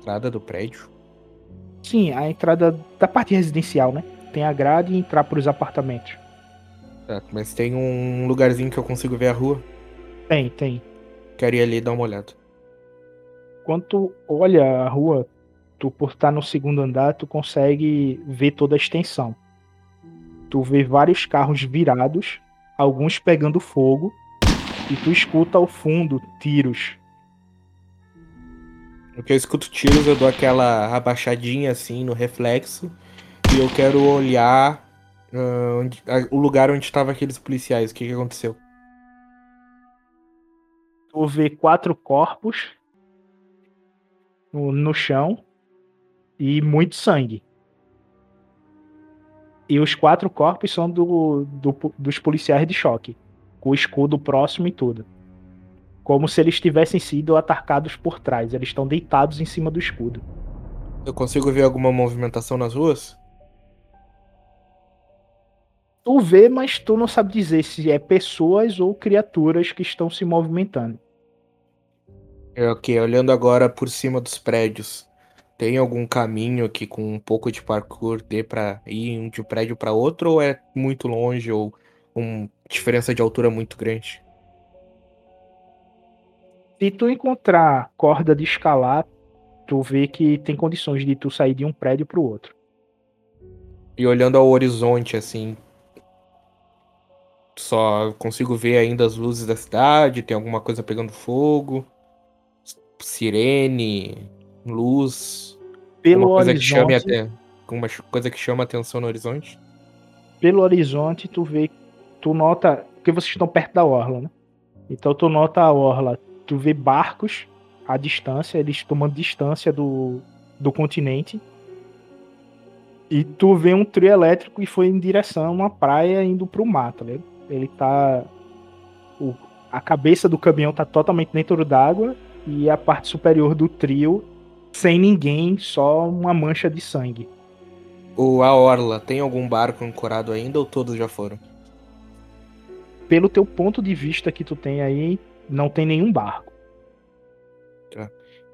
Entrada do prédio. Sim, a entrada da parte residencial, né? Tem a grade e entrar pros apartamentos. Tá, mas tem um lugarzinho que eu consigo ver a rua. Tem, tem. Quero ir ali dar uma olhada. Quando tu olha a rua, tu por estar no segundo andar, tu consegue ver toda a extensão. Tu vê vários carros virados, alguns pegando fogo, e tu escuta ao fundo tiros. No que eu escuto tiros, eu dou aquela abaixadinha assim no reflexo. E eu quero olhar uh, onde, a, o lugar onde estavam aqueles policiais. O que, que aconteceu? Tu vê quatro corpos no, no chão e muito sangue. E os quatro corpos são do, do, dos policiais de choque, com o escudo próximo e tudo. Como se eles tivessem sido atacados por trás. Eles estão deitados em cima do escudo. Eu consigo ver alguma movimentação nas ruas? Tu vê, mas tu não sabe dizer se é pessoas ou criaturas que estão se movimentando. É, ok, olhando agora por cima dos prédios. Tem algum caminho que com um pouco de parkour dê pra ir de um prédio para outro ou é muito longe ou uma diferença de altura muito grande? Se tu encontrar corda de escalar, tu vê que tem condições de tu sair de um prédio pro outro. E olhando ao horizonte, assim, só consigo ver ainda as luzes da cidade, tem alguma coisa pegando fogo, sirene, luz, Pelo alguma coisa que chame horizonte, até, alguma coisa que chama atenção no horizonte. pelo horizonte, tu vê, tu nota, porque vocês estão perto da orla, né? Então tu nota a orla, tu vê barcos à distância, eles tomando distância do, do continente. E tu vê um trio elétrico e foi em direção a uma praia indo pro mar, tá ligado? Ele tá. o- a cabeça do caminhão tá totalmente dentro d'água e a parte superior do trio sem ninguém, só uma mancha de sangue. O a orla, tem algum barco ancorado ainda ou todos já foram? Pelo teu ponto de vista que tu tem aí, não tem nenhum barco.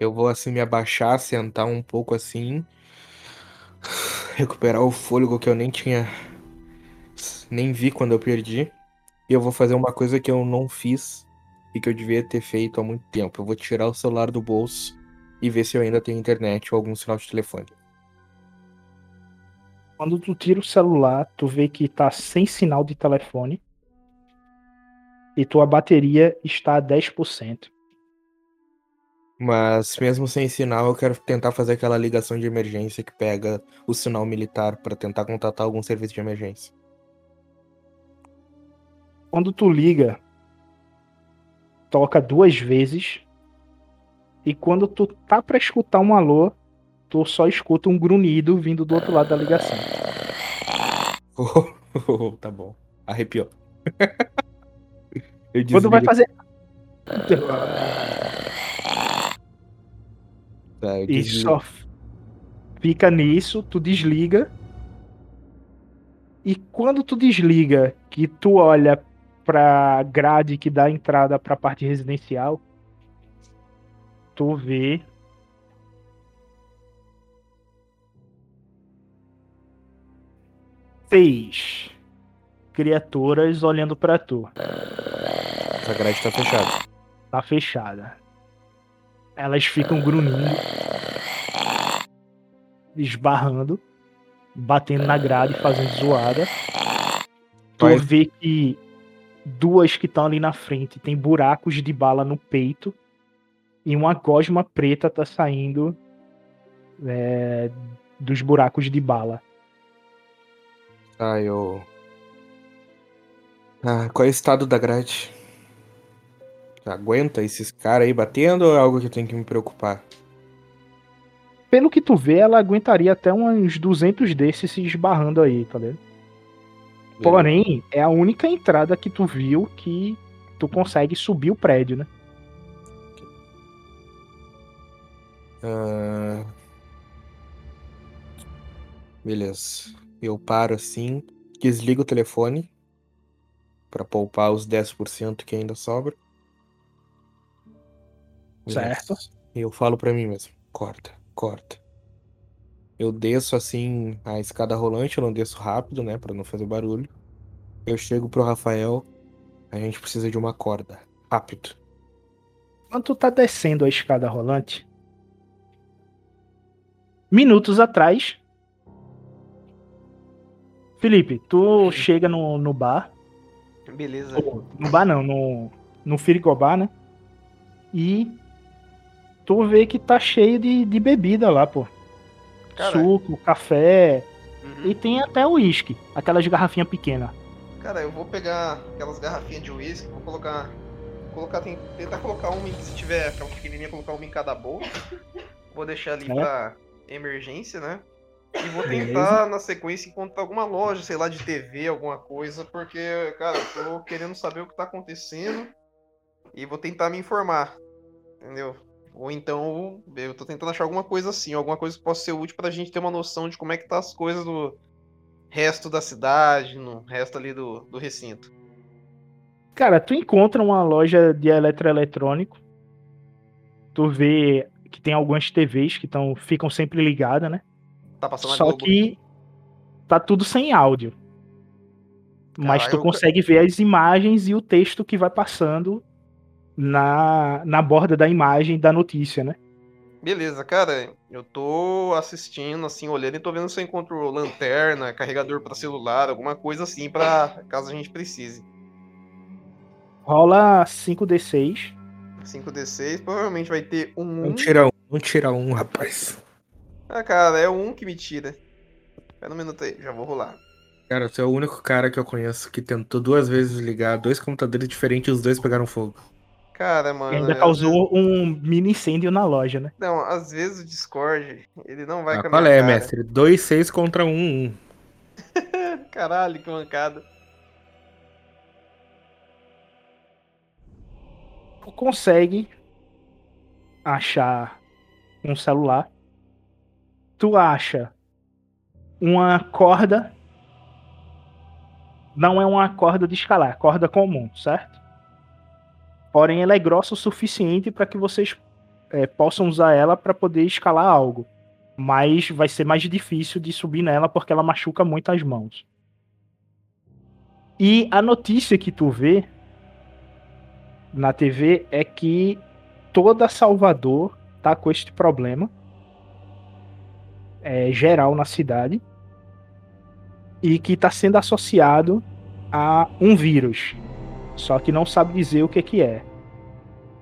Eu vou assim me abaixar, sentar um pouco assim, recuperar o fôlego que eu nem tinha, nem vi quando eu perdi. E eu vou fazer uma coisa que eu não fiz e que eu devia ter feito há muito tempo. Eu vou tirar o celular do bolso e ver se eu ainda tenho internet ou algum sinal de telefone. Quando tu tira o celular, tu vê que tá sem sinal de telefone. E tua bateria está a 10%. Mas mesmo sem sinal, eu quero tentar fazer aquela ligação de emergência que pega o sinal militar para tentar contatar algum serviço de emergência. Quando tu liga, toca duas vezes. E quando tu tá pra escutar um alô, tu só escuta um grunhido vindo do outro lado da ligação. tá bom. Arrepiou. eu Quando vai fazer. tá, E só fica nisso, tu desliga. E quando tu desliga, que tu olha pra grade que dá entrada pra parte residencial, tu vê seis criaturas olhando pra tu. Essa grade tá fechada. Tá fechada. Elas ficam grunhindo, esbarrando, batendo na grade, fazendo zoada. Tu Vai- vê que duas que estão ali na frente tem buracos de bala no peito e uma gosma preta tá saindo é, dos buracos de bala. Tá, eu. Ah, qual é o estado da grade? Aguenta esses caras aí batendo ou é algo que eu tenho que me preocupar? Pelo que tu vê, ela aguentaria até uns 200 desses se esbarrando aí, tá ligado? Porém, é a única entrada que tu viu que tu consegue subir o prédio, né? Ah, Beleza. Eu paro assim, desligo o telefone pra poupar os 10% que ainda sobra. Certo. E eu falo pra mim mesmo, corta, corta. Eu desço assim a escada rolante, eu não desço rápido, né, Pra não fazer barulho. Eu chego pro Rafael, a gente precisa de uma corda, rápido. Quando tu tá descendo a escada rolante, Minutos atrás. Felipe, tu chega no, no bar. Beleza. No bar não, no, no Firigobá, né? E tu vê que tá cheio de, de bebida lá, pô. Suco, café. uhum. E tem até uísque, aquelas garrafinhas pequenas. Cara, eu vou pegar aquelas garrafinhas de uísque, vou colocar. Colocar, tem- tentar colocar uma em, se tiver aquela pequenininha, colocar uma em cada bolsa. Vou deixar ali É. pra emergência, né? E vou Beleza. tentar, na sequência, encontrar alguma loja, sei lá, de TV, alguma coisa, porque, cara, eu tô querendo saber o que tá acontecendo e vou tentar me informar, entendeu? Ou então, eu tô tentando achar alguma coisa assim, alguma coisa que possa ser útil pra gente ter uma noção de como é que tá as coisas do resto da cidade, no resto ali do, do recinto. Cara, tu encontra uma loja de eletroeletrônico. Tu vê que tem algumas TVs que tão, ficam sempre ligadas, né? Tá passando Só que tá tudo sem áudio. Mas Caralho, tu eu- consegue ver as imagens e o texto que vai passando na, na borda da imagem da notícia, né? Beleza, cara, eu tô assistindo, assim, olhando e tô vendo se eu encontro lanterna, carregador pra celular, alguma coisa assim, pra caso a gente precise. Rola 5d6. 5d6, provavelmente vai ter um Não 1. tira um, não tira um, rapaz. Ah, cara, é 1 que me tira. Espera um minuto aí, já vou rolar. Cara, você é o único cara que eu conheço que tentou duas vezes ligar dois computadores diferentes e os dois pegaram fogo. Cara, mano. E ainda causou um mini incêndio na loja, né? vezes- Não, às vezes o Discord, ele não vai Ah, com a qual é, cara. mestre? Dois, seis contra um, um. Caralho, que mancada. Tu consegue achar um celular. Tu acha uma corda. Não é uma corda de escalar, é corda comum, certo? Porém, ela é grossa o suficiente para que vocês é, possam usar ela para poder escalar algo. Mas vai ser mais difícil de subir nela porque ela machuca muito as mãos. E a notícia que tu vê na TV é que toda Salvador tá com este problema é, geral na cidade e que está sendo associado a um vírus, só que não sabe dizer o que que é.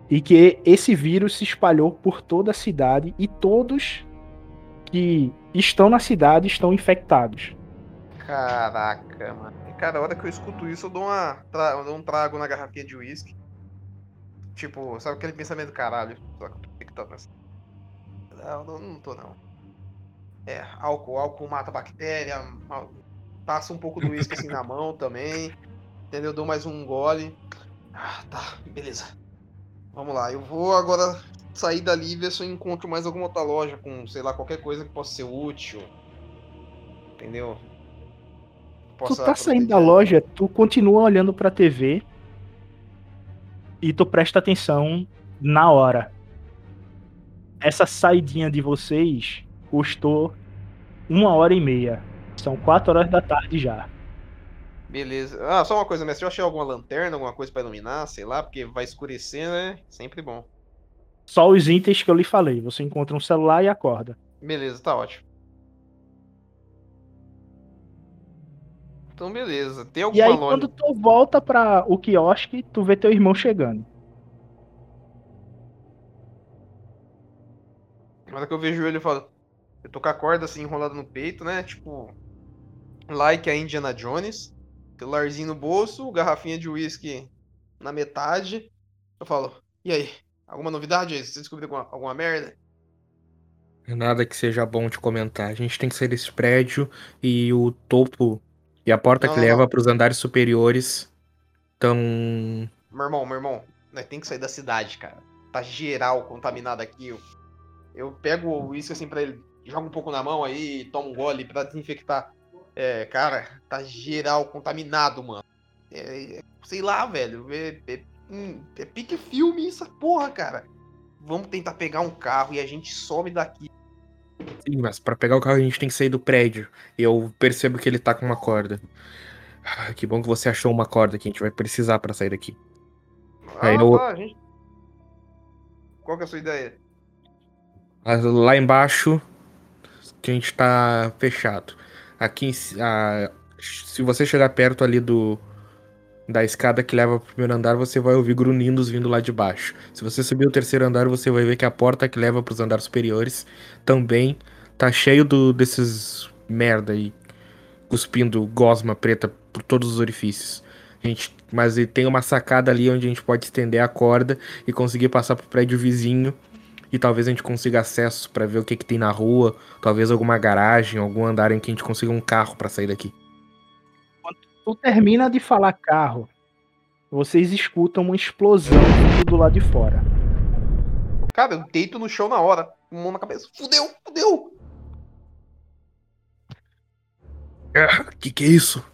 E que esse vírus se espalhou por toda a cidade e todos que estão na cidade estão infectados. Caraca, mano. Cara, a hora que eu escuto isso, eu dou, uma, eu dou um trago na garrafinha de uísque. Tipo, sabe aquele pensamento, caralho. Não, não, tô não. É, álcool, álcool mata bactéria, passa um pouco do uísque assim na mão também. Entendeu? Dou mais um gole. Ah, tá, beleza. Vamos lá, eu vou agora sair dali e ver se eu encontro mais alguma outra loja com, sei lá, qualquer coisa que possa ser útil. Entendeu? Tu Possa tá saindo da loja, tu continua olhando pra TV e tu presta atenção na hora. Essa saidinha de vocês custou uma hora e meia. São quatro horas da tarde já. Beleza. Ah, só uma coisa, mestre. Eu achei alguma lanterna, alguma coisa pra iluminar, sei lá, porque vai escurecer, né? Sempre bom. Só os itens que eu lhe falei. Você encontra um celular e acorda. Beleza, tá ótimo. Então, beleza. Tem E alguma aí, loja? quando tu volta pra o quiosque, tu vê teu irmão chegando. Na hora que eu vejo ele, eu falo. Eu tô com a corda assim enrolada no peito, né? Tipo. Like a Indiana Jones. Celularzinho no bolso, garrafinha de uísque na metade. Eu falo, e aí? Alguma novidade aí? Você descobriu alguma, alguma merda? Nada que seja bom de comentar. A gente tem que sair desse prédio e o topo e a porta Não, que não, leva para os andares superiores estão. Meu irmão, meu irmão, nós tem que sair da cidade, cara. Tá geral contaminado aqui. Eu, eu pego o uísque assim pra ele, joga um pouco na mão aí, toma um gole pra desinfectar. É, cara, tá geral contaminado, mano. É, é, sei lá, velho. É, é, hum, é pique filme essa porra, cara. Vamos tentar pegar um carro e a gente some daqui. Sim, mas para pegar o carro a gente tem que sair do prédio. E eu percebo que ele tá com uma corda. Ah, Que bom que você achou uma corda que a gente vai precisar para sair daqui. Ah, Aí eu- tá, gente. Qual que é a sua ideia? Ah, Lá embaixo que a gente tá fechado. Aqui, a- se você chegar perto ali do da escada que leva pro primeiro andar, você vai ouvir grunhidos vindo lá de baixo. Se você subir o terceiro andar, você vai ver que a porta que leva pros andares superiores também tá cheio do, desses merda aí, cuspindo gosma preta por todos os orifícios. A gente, mas tem uma sacada ali onde a gente pode estender a corda e conseguir passar pro prédio vizinho. E talvez a gente consiga acesso pra ver o que, que tem na rua. Talvez alguma garagem, algum andar em que a gente consiga um carro pra sair daqui. Tu termina de falar carro, vocês escutam uma explosão do lado de fora. Cara, eu deito no chão na hora. Com mão na cabeça. Fudeu, fudeu. Que que é isso?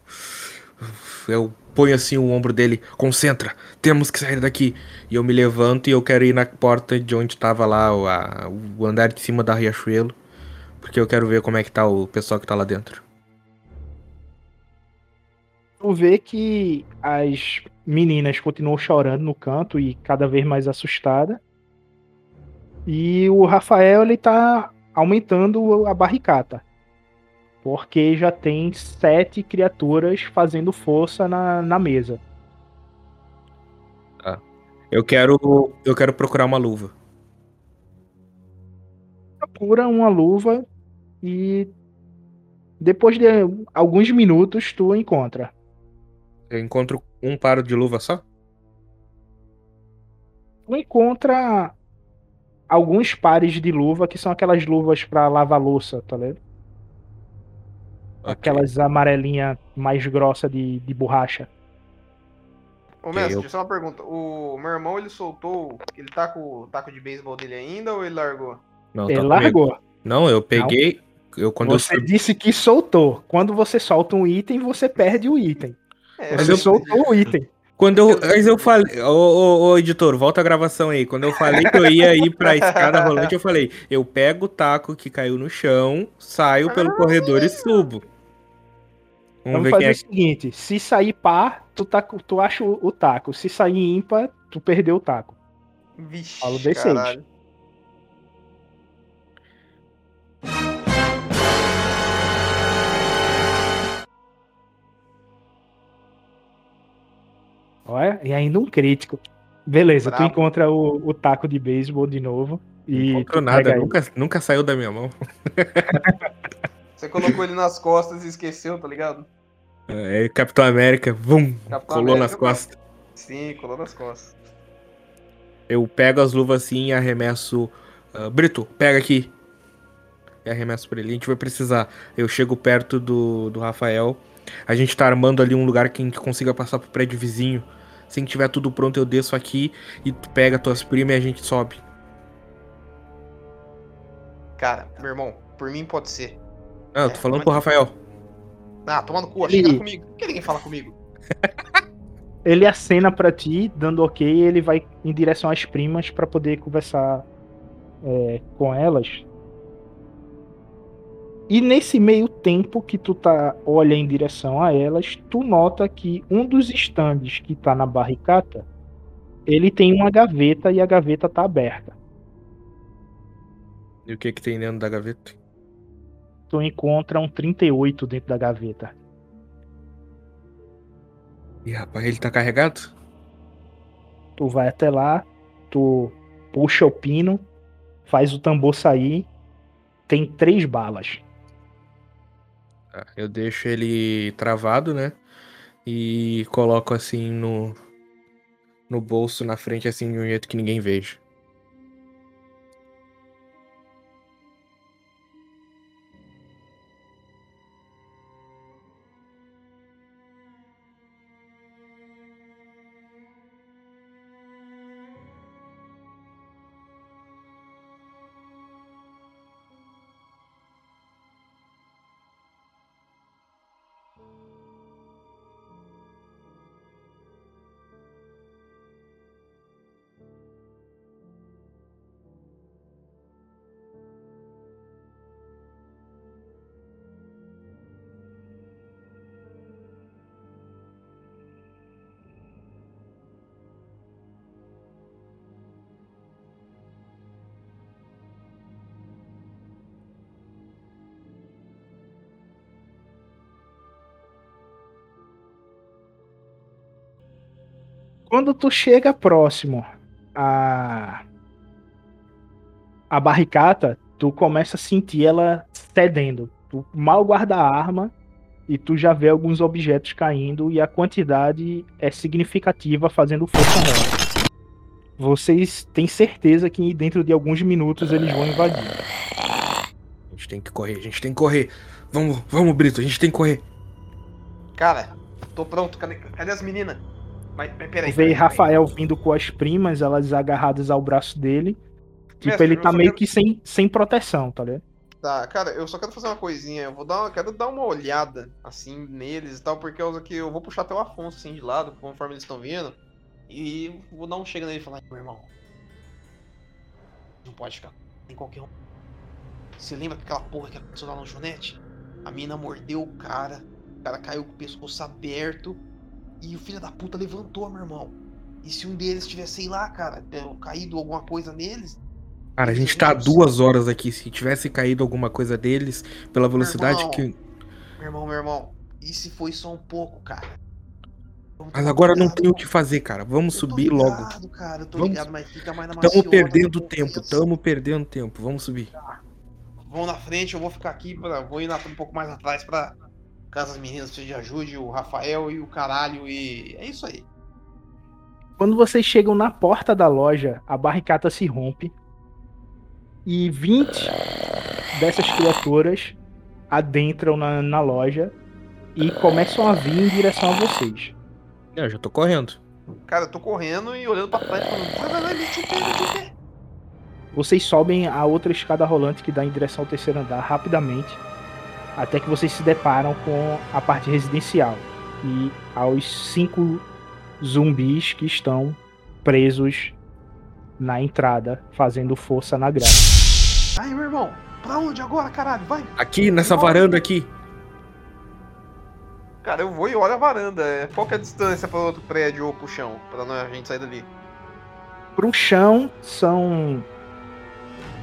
Eu ponho assim o ombro dele, concentra, temos que sair daqui. E eu me levanto e eu quero ir na porta de onde tava lá o, a- o andar de cima da Riachuelo. Porque eu quero ver como é que tá o pessoal que tá lá dentro. Tu vê que as meninas continuam chorando no canto e cada vez mais assustada. E o Rafael ele tá aumentando a barricata. Porque já tem sete criaturas fazendo força na, na mesa. Eu quero. Eu quero procurar uma luva. Procura uma luva e depois de alguns minutos tu encontra. Eu encontro um par de luva só? Tu encontra alguns pares de luva que são aquelas luvas pra lavar louça, tá ligado? Aquelas amarelinhas mais grossa de, de borracha. Ô, mestre, eu- deixa eu só uma pergunta. O meu irmão, ele soltou. Ele tá com o taco de beisebol dele ainda ou ele largou? Não, Ele tá comigo. largou. Não, eu peguei. Eu quando eu Você subi- disse que soltou. Quando você solta um item, você perde o item. É, Mas Você eu- soltou o item. Quando eu. Mas eu falei. Ô, ô, ô, editor, volta a gravação aí. Quando eu falei que eu ia ir pra escada rolante, eu falei: eu pego o taco que caiu no chão, saio pelo corredor e subo. Vamos Vamos ver fazer quem é o seguinte: se sair par, tu, tá, tu acha o, o taco. Se sair ímpar, tu perdeu o taco. Vixe, Fala o D6. caralho. Olha, e ainda um crítico. Beleza, tu Brabo. encontra o, o taco de beisebol de novo. Não E encontro tu nada, nunca, nunca saiu da minha mão. Você colocou ele nas costas e esqueceu, tá ligado? É, Capitão América, vum, Capitão colou América, nas costas. Sim, colou nas costas. Eu pego as luvas assim e arremesso. ah, Brito, pega aqui. E arremesso pra ele. A gente vai precisar. Eu chego perto do, do Rafael. A gente tá armando ali um lugar que a gente consiga passar pro prédio vizinho. Assim que tiver tudo pronto, eu desço aqui e tu pega tuas primas e a gente sobe. Cara, meu irmão, por mim pode ser. Não, eu tô falando pro Rafael. Ah, toma no cu, Ele- chega comigo. Por que ninguém fala comigo? Ele acena pra ti, dando ok, e ele vai em direção às primas pra poder conversar é, com elas. E nesse meio tempo que tu tá olha em direção a elas, tu nota que um dos estandes que tá na barricata, ele tem uma gaveta e a gaveta tá aberta. E o que que tem dentro da gaveta? Tu encontra um 38 dentro da gaveta. Ih, rapaz, ele tá carregado? Tu vai até lá, tu puxa o pino, faz o tambor sair, tem três balas. Tá, Eu deixo ele travado, né? E coloco assim no no bolso na frente assim de um jeito que ninguém veja. Quando tu chega próximo a a barricata, tu começa a sentir ela cedendo. Tu mal guarda a arma e tu já vê alguns objetos caindo e a quantidade é significativa fazendo força nela. Vocês têm certeza que dentro de alguns minutos eles vão invadir. A gente tem que correr, a gente tem que correr. Vamos, vamos, Brito, a gente tem que correr. Cara, tô pronto. Cadê, cadê as meninas? Mas mas peraí. Vê Rafael vindo com as primas, elas agarradas ao braço dele. Tipo, Mestre, ele eu tá meio quero- que sem, sem proteção, tá ligado? Tá, cara, eu só quero fazer uma coisinha. Eu vou dar uma, quero dar uma olhada, assim, neles e tal, porque eu, que eu vou puxar até o Afonso, assim, de lado, conforme eles estão vindo. E vou dar um chega nele e falar, meu irmão. Não pode ficar em qualquer um. Você lembra daquela porra que aconteceu lá no Junete? A mina mordeu o cara, o cara caiu com o pescoço aberto e o filho da puta levantou, meu irmão. E se um deles tivesse, sei lá, cara, é, caído alguma coisa neles, Cara, a gente tá há duas horas aqui. Se tivesse caído alguma coisa deles, pela velocidade irmão. que. Meu irmão, meu irmão, e se foi só um pouco, cara? Mas agora não tem o que fazer, cara. Vamos Eu tô subir logo. ligado, cara, eu tô Vamos- ligado, mas fica mais na Tamo maciota, perdendo tempo, tamo perdendo tempo. Vamos subir. Vão na frente, eu vou ficar aqui, pra, vou ir na- um pouco mais atrás pra caso as meninas precisem de ajude, o Rafael e o caralho, e é isso aí. Quando vocês chegam na porta da loja, a barricata se rompe e 20 dessas criaturas adentram na, na loja e começam a vir em direção a vocês. Eu já tô correndo. Cara, eu tô correndo e olhando pra trás, falando. Vocês sobem a outra escada rolante que dá em direção ao terceiro andar rapidamente, até que vocês se deparam com a parte residencial e aos cinco zumbis que estão presos na entrada, fazendo força na grade. Aí, meu irmão, pra onde agora, caralho? Vai. Aqui, nessa varanda aqui. Cara, eu vou e olho a varanda. é, Qual que é a distância para outro prédio ou pro chão? Pra não- a gente sair dali. Pro chão são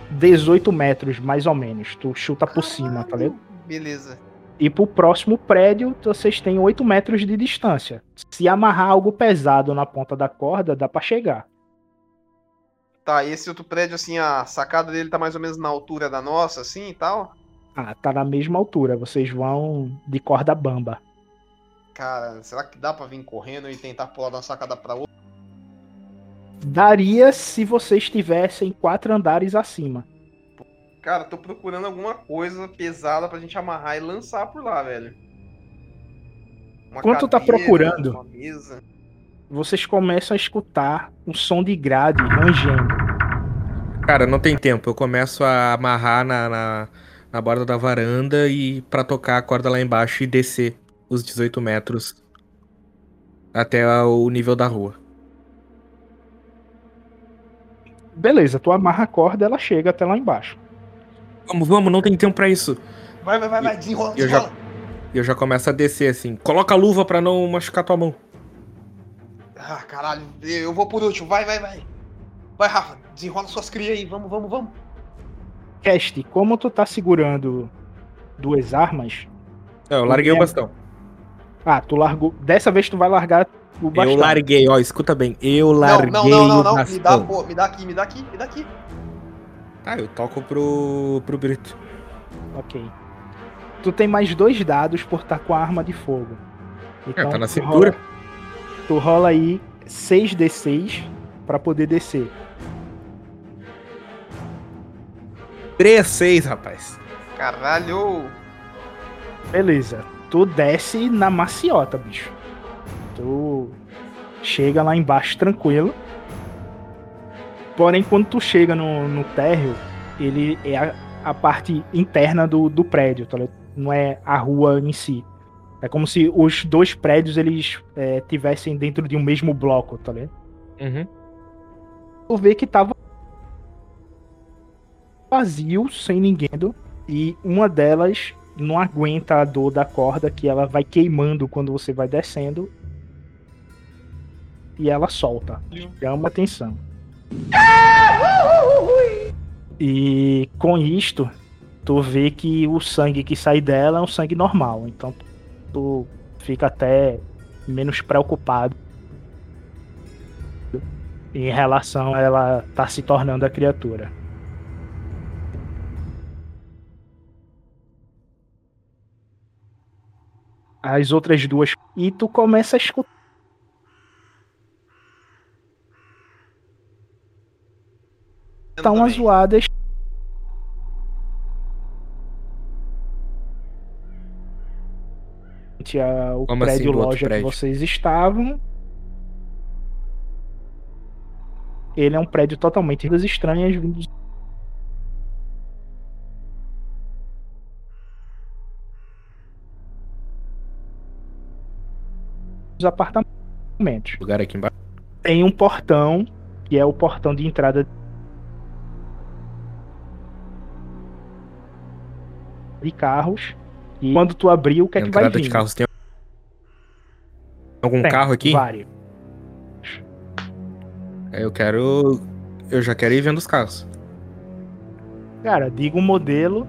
18 metros, mais ou menos. Tu chuta por cima, tá ligado? Beleza. E pro próximo prédio, vocês têm 8 metros de distância. Se amarrar algo pesado na ponta da corda, dá pra chegar. Tá, e esse outro prédio, assim, a sacada dele tá mais ou menos na altura da nossa, assim e tal? Ah, tá na mesma altura. Vocês vão de corda bamba. Cara, será que dá pra vir correndo e tentar pular de uma sacada pra outra? Daria se vocês tivessem quatro andares acima. Cara, tô procurando alguma coisa pesada pra gente amarrar e lançar por lá, velho. Uma Enquanto tá cadeira, procurando. Uma mesa. Vocês começam a escutar um som de grade rangendo. Cara, não tem tempo. Eu começo a amarrar na, na, na borda da varanda e pra tocar a corda lá embaixo e descer os 18 metros até o nível da rua. Beleza, tu amarra a corda, ela chega até lá embaixo. Vamos, vamos, não tem tempo pra isso. Vai, vai, vai, vai, desenrola, eu já- desenrola. E eu já começo a descer assim. Coloca a luva pra não machucar tua mão. Ah, caralho, eu vou por último, vai, vai, vai. Vai, Rafa, desenrola suas crias aí, vamos, vamos, vamos. Cast, como tu tá segurando duas armas. Não, eu larguei o É. bastão. Ah, tu largou. Dessa vez tu vai largar o bastão. Eu larguei, ó, escuta bem. Eu larguei não, não, não, não, não, me dá, pô, me dá aqui, me dá aqui, me dá aqui. Tá, eu toco pro, pro Brito. Ok. Tu tem mais dois dados por estar com a arma de fogo. É, tá na tu cintura. rola- tu rola aí 6d6 pra poder descer. 3, 6, rapaz. Caralho. Beleza. Tu desce na maciota, bicho. Tu chega lá embaixo tranquilo. Porém, quando tu chega no, no térreo, ele é a, a parte interna do, do prédio, tá ligado? Não é a rua em si. É como se os dois prédios eles é, tivessem dentro de um mesmo bloco, tá ligado? Uhum. Tu vê que tava vazio, sem ninguém. E uma delas não aguenta a dor da corda, que ela vai queimando quando você vai descendo. E ela solta. Chama atenção. E com isto, tu vê que o sangue que sai dela é um sangue normal. Então tu fica até menos preocupado. em relação a ela tá se tornando a criatura. As outras duas. E tu começa a escutar. Estão Também. zoadas. Tinha o Como assim, prédio outro loja que prédio? vocês estavam. Ele é um prédio totalmente das estranhas vindos dos apartamentos. Lugar aqui embaixo. Tem um portão, que é o portão de entrada de carros. E quando tu abrir, o que é que vai vir? de carros. Tem algum Tem, carro aqui? Vários. Eu quero. Eu já quero ir vendo os carros. Cara, diga o modelo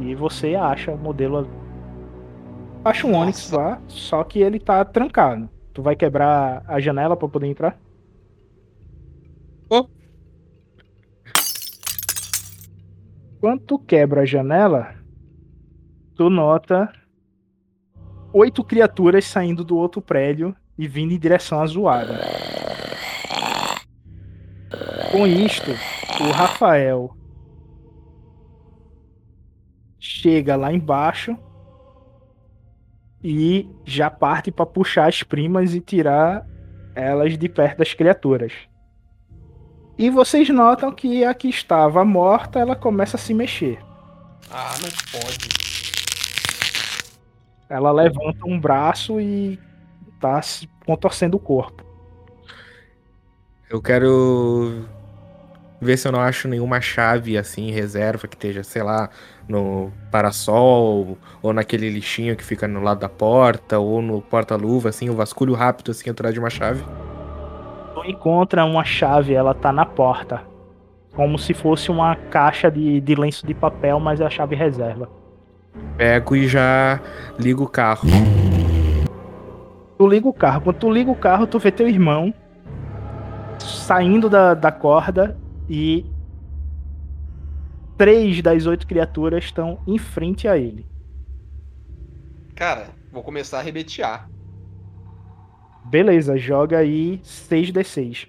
e você acha o modelo. Acha um Onix lá, só que ele tá trancado. Tu vai quebrar a janela pra poder entrar? Ô. Quando tu quebra a janela, tu nota oito criaturas saindo do outro prédio e vindo em direção à zoada. Com isto, o Rafael chega lá embaixo e já parte para puxar as primas e tirar elas de perto das criaturas. E vocês notam que a que estava morta, ela começa a se mexer. Ah, não pode. Ela levanta um braço e tá se contorcendo o corpo. Eu quero ver se eu não acho nenhuma chave assim, reserva, que esteja, sei lá, no parasol, ou naquele lixinho que fica no lado da porta, ou no porta-luva, assim, o vasculho rápido assim atrás de uma chave. Encontra uma chave, ela tá na porta. Como se fosse uma caixa de, de lenço de papel, mas é a chave reserva. Pego e já ligo o carro. Tu liga o carro. Quando tu liga o carro, tu vê teu irmão saindo da, da corda e três das oito criaturas estão em frente a ele. Cara, vou começar a rebetear. Beleza, joga aí 6d6.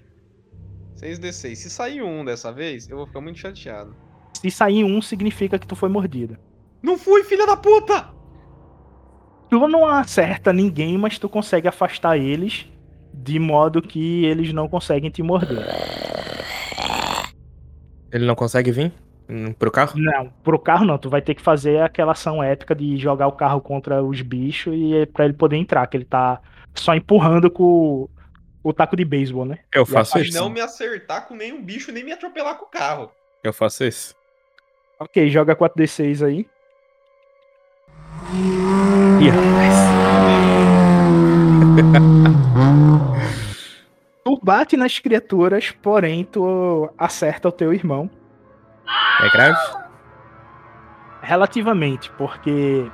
6d6. Se sair um dessa vez, eu vou ficar muito chateado. Se sair um, significa que tu foi mordida. Não fui, filha da puta! Tu não acerta ninguém, mas tu consegue afastar eles de modo que eles não conseguem te morder. Ele não consegue vir hum, pro carro? Não, pro carro não. Tu vai ter que fazer aquela ação épica de jogar o carro contra os bichos e é pra ele poder entrar, que ele tá só empurrando com o, o taco de beisebol, né? Eu faço Mas isso. não me acertar com nenhum bicho, nem me atropelar com o carro. Eu faço isso. Ok, joga 4d6 aí. Ih, rapaz. Tu bate nas criaturas, porém tu acerta o teu irmão. É grave? Relativamente, porque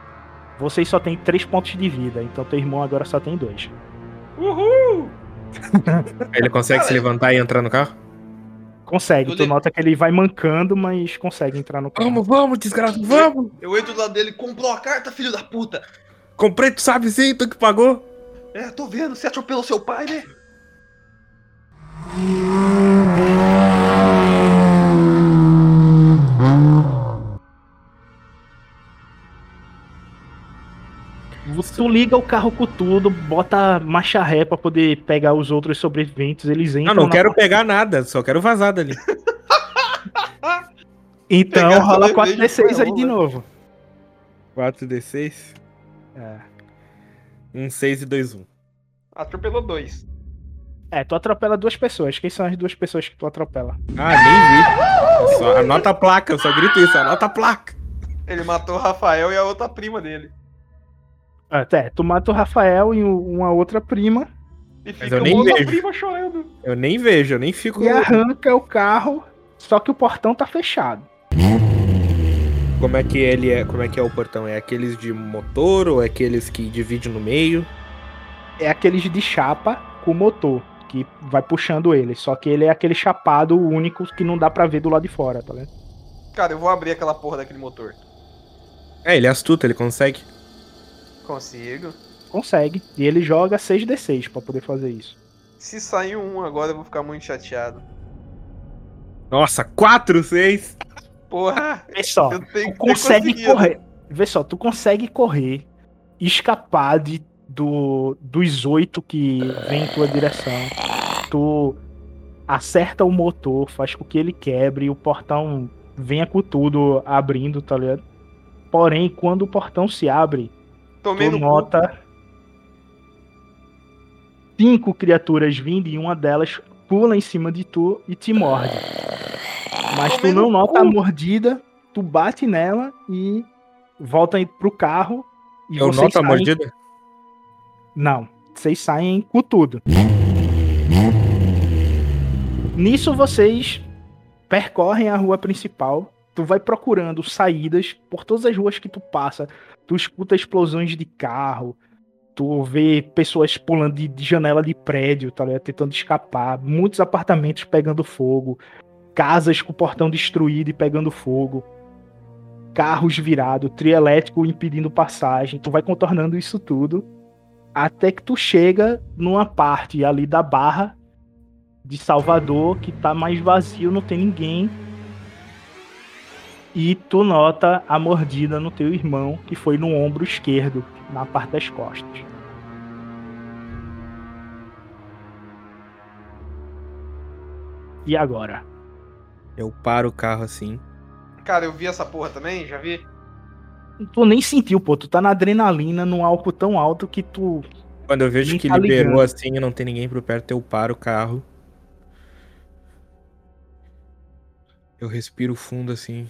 vocês só tem 3 pontos de vida, então teu irmão agora só tem 2. Uhul! Ele consegue se levantar e entrar no carro? Consegue, Eu tu le- nota que ele vai mancando, mas consegue entrar no carro. Vamos, vamos, desgraça, vamos! Eu entro do lado dele, comprou a carta, filho da puta! Comprei, tu sabe sim, tu que pagou? É, tô vendo, você atropelou seu pai, né? Tu liga o carro com tudo, bota marcha ré pra poder pegar os outros sobreviventes, eles entram Não, não quero porta. pegar nada, só quero vazar dali. Então pegar rola sobrevivente 4d6 aí de novo. 4d6, É. um 6 e 2, 1. Atropelou dois. É, tu atropela duas pessoas. Quem são as duas pessoas que tu atropela? Ah, nem vi. Só, anota a placa, eu só grito isso, anota a placa. Ele matou o Rafael e a outra prima dele. Até, tu mata o Rafael e uma outra prima E Mas fica eu nem uma outra vejo. prima chorando. Eu nem vejo, eu nem fico. e arranca o carro, só que o portão tá fechado. Como é que ele é? Como é que é o portão? É aqueles de motor ou é aqueles que dividem no meio? É aqueles de chapa com motor, que vai puxando ele. Só que ele é aquele chapado único que não dá pra ver do lado de fora, tá vendo? Cara, eu vou abrir aquela porra daquele motor. É, ele é astuto, ele consegue. Consigo. Consegue. E ele joga 6d6 pra poder fazer isso. Se sair um agora, eu vou ficar muito chateado. Nossa, 4, 6. Porra, Vê só, eu tenho tu consegue correr. Vê só, tu consegue correr, escapar de, do, dos oito que vem em tua direção. Tu acerta o motor, faz com que ele quebre e o portão venha com tudo abrindo, tá ligado? Porém, quando o portão se abre, Tomei tu no cu. nota cinco criaturas vindo e uma delas pula em cima de tu e te morde. Mas tu não no nota a mordida, tu bate nela e volta aí pro carro. E Eu noto a mordida? Não, vocês saem com tudo. Nisso vocês percorrem a rua principal. Tu vai procurando saídas por todas as ruas que tu passa. Tu escuta explosões de carro. Tu vê pessoas pulando de, de janela de prédio, tá ligado? Tentando escapar. Muitos apartamentos pegando fogo. Casas com o portão destruído e pegando fogo. Carros virados, trio elétrico impedindo passagem. Tu vai contornando isso tudo até que tu chega numa parte ali da barra de Salvador que tá mais vazio, não tem ninguém. E tu nota a mordida no teu irmão, que foi no ombro esquerdo, na parte das costas. E agora? Eu paro o carro assim. Cara, eu vi essa porra também, já vi. Tu nem sentiu, pô. Tu tá na adrenalina, num álcool tão alto que tu. Quando eu vejo que tá liberou ligando. assim e não tem ninguém por perto, eu paro o carro. Eu respiro fundo assim.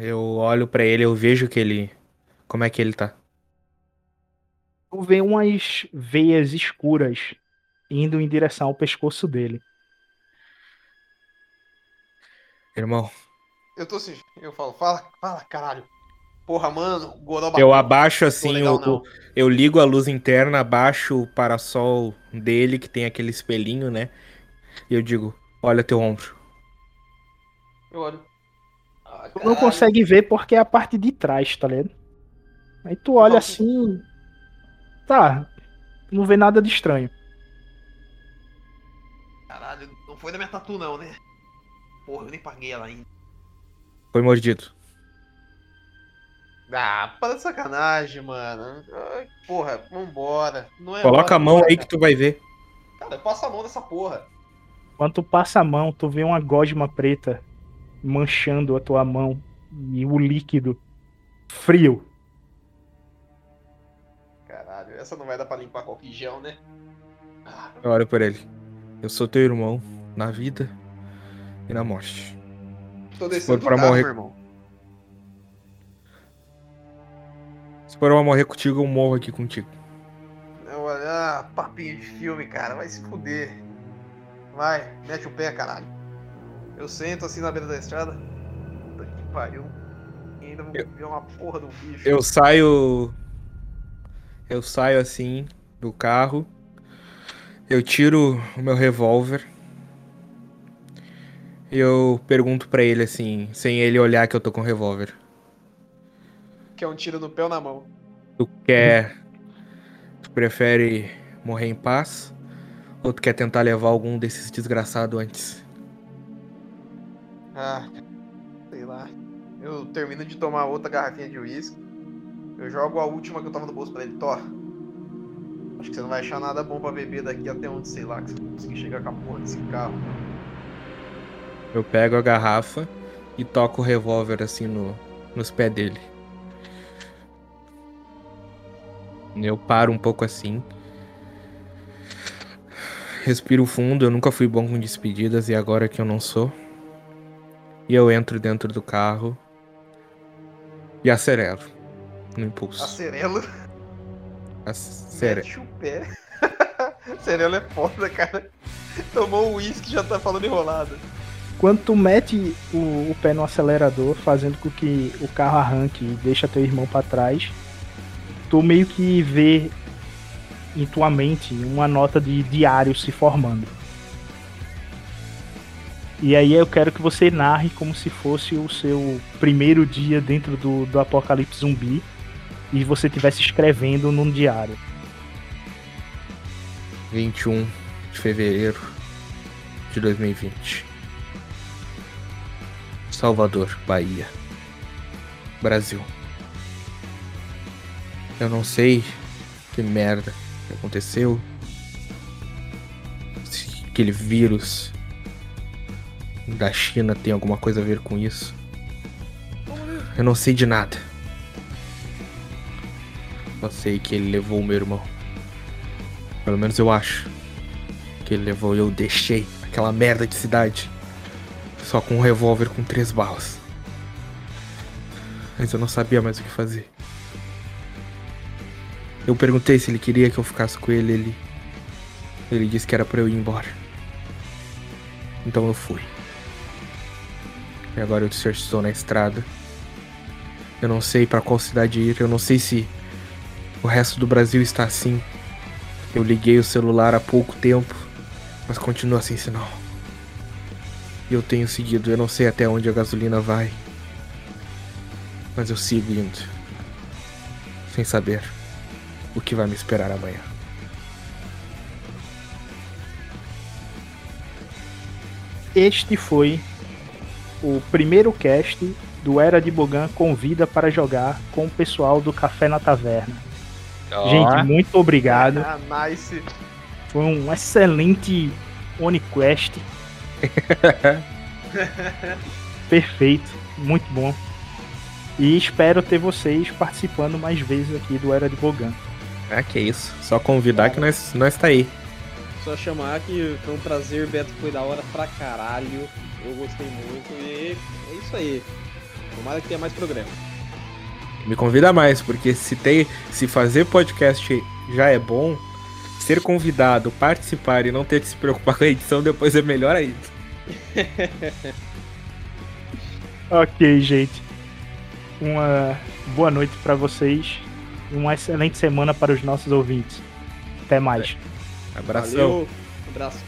Eu olho pra ele, eu vejo que ele. Como é que ele tá? Tu vê umas veias escuras indo em direção ao pescoço dele. Irmão, Eu tô assim, eu falo, fala, fala, caralho. Porra, mano, o Goroba. eu abaixo assim, legal, o- eu ligo a luz interna, abaixo o parasol dele, que tem aquele espelhinho, né? E eu digo, olha teu ombro. Eu olho. Ah, Tu não consegue ver porque é a parte de trás, tá ligado? Aí tu olha assim. Tá. Não vê nada de estranho. Caralho, não foi da minha tatu, não, né? Porra, eu nem paguei ela ainda. Foi mordido. Ah, para de sacanagem, mano. Ai, porra, vambora. Não é Coloca hora, a mão cara. aí que tu vai ver. Cara, passa a mão nessa porra. Quando tu passa a mão, tu vê uma gosma preta manchando a tua mão e o líquido frio. Caralho, essa não vai dar pra limpar com em gel, né? Ah, Eu olho por ele. Eu sou teu irmão, na vida e na morte. tô descendo pra morrer- meu irmão. Se for eu morrer contigo, eu morro aqui contigo. Eu ah, papinho de filme, cara, vai se fuder. Vai, mete o pé, caralho. Eu sento assim na beira da estrada. Puta que pariu. E ainda vou ver uma porra do bicho. Eu saio. Eu saio assim do carro. Eu tiro o meu revólver. E eu pergunto pra ele assim, sem ele olhar que eu tô com o revólver. Que é um tiro no pé ou na mão. Tu quer. Tu prefere morrer em paz? Ou tu quer tentar levar algum desses desgraçados antes? Ah, sei lá. Eu termino de tomar outra garrafinha de uísque. Eu jogo a última que eu tava no bolso pra ele. Tó. Acho que você não vai achar nada bom pra beber daqui até onde, sei lá, que você conseguir chegar com a porra desse carro. Eu pego a garrafa e toco o revólver assim no, nos pés dele. Eu paro um pouco assim. Respiro fundo, eu nunca fui bom com despedidas e agora que eu não sou. E eu entro dentro do carro e acelero no impulso. Acerelo, Acelero. mete o pé. Acerelo é foda, cara. Tomou o uísque e já tá falando enrolado. Quando tu mete o, o pé no acelerador, fazendo com que o carro arranque e deixa teu irmão pra trás, tu meio que vê em tua mente uma nota de diário se formando. E aí eu quero que você narre como se fosse o seu primeiro dia dentro do, do apocalipse zumbi e você estivesse escrevendo num diário. 21 de fevereiro de 2020. Salvador, Bahia. Brasil. Eu não sei que merda aconteceu. Se aquele vírus da China tem alguma coisa a ver com isso. Eu não sei de nada. Só sei que ele levou o meu irmão. Pelo menos eu acho. Que ele levou e eu deixei aquela merda de cidade. Só com um revólver com três balas. Mas eu não sabia mais o que fazer. Eu perguntei se ele queria que eu ficasse com ele, ele. Ele disse que era para eu ir embora. Então eu fui. E agora eu estou na estrada. Eu não sei para qual cidade ir, eu não sei se o resto do Brasil está assim. Eu liguei o celular há pouco tempo, mas continua sem sinal. E eu tenho seguido, eu não sei até onde a gasolina vai. Mas eu sigo indo. Sem saber o que vai me esperar amanhã. Este foi o primeiro cast do Era de Bogan convida para jogar com o pessoal do Café na Taverna. Oh. Gente, muito obrigado. Ah, nice. Foi um excelente OniQuest. Perfeito, muito bom. E espero ter vocês participando mais vezes aqui do Era de Bogan. Ah, que isso. Só convidar que nós, nós tá aí. Só chamar que foi um prazer, Beto. Foi da hora pra caralho. Eu gostei muito e é isso aí. Tomara que tenha mais programa. Me convida mais, porque se tem. Se fazer podcast já é bom, ser convidado, participar e não ter que se preocupar com a edição depois é melhor ainda. ok, gente. Uma boa noite para vocês e uma excelente semana para os nossos ouvintes. Até mais. Abração. Valeu. Abraço.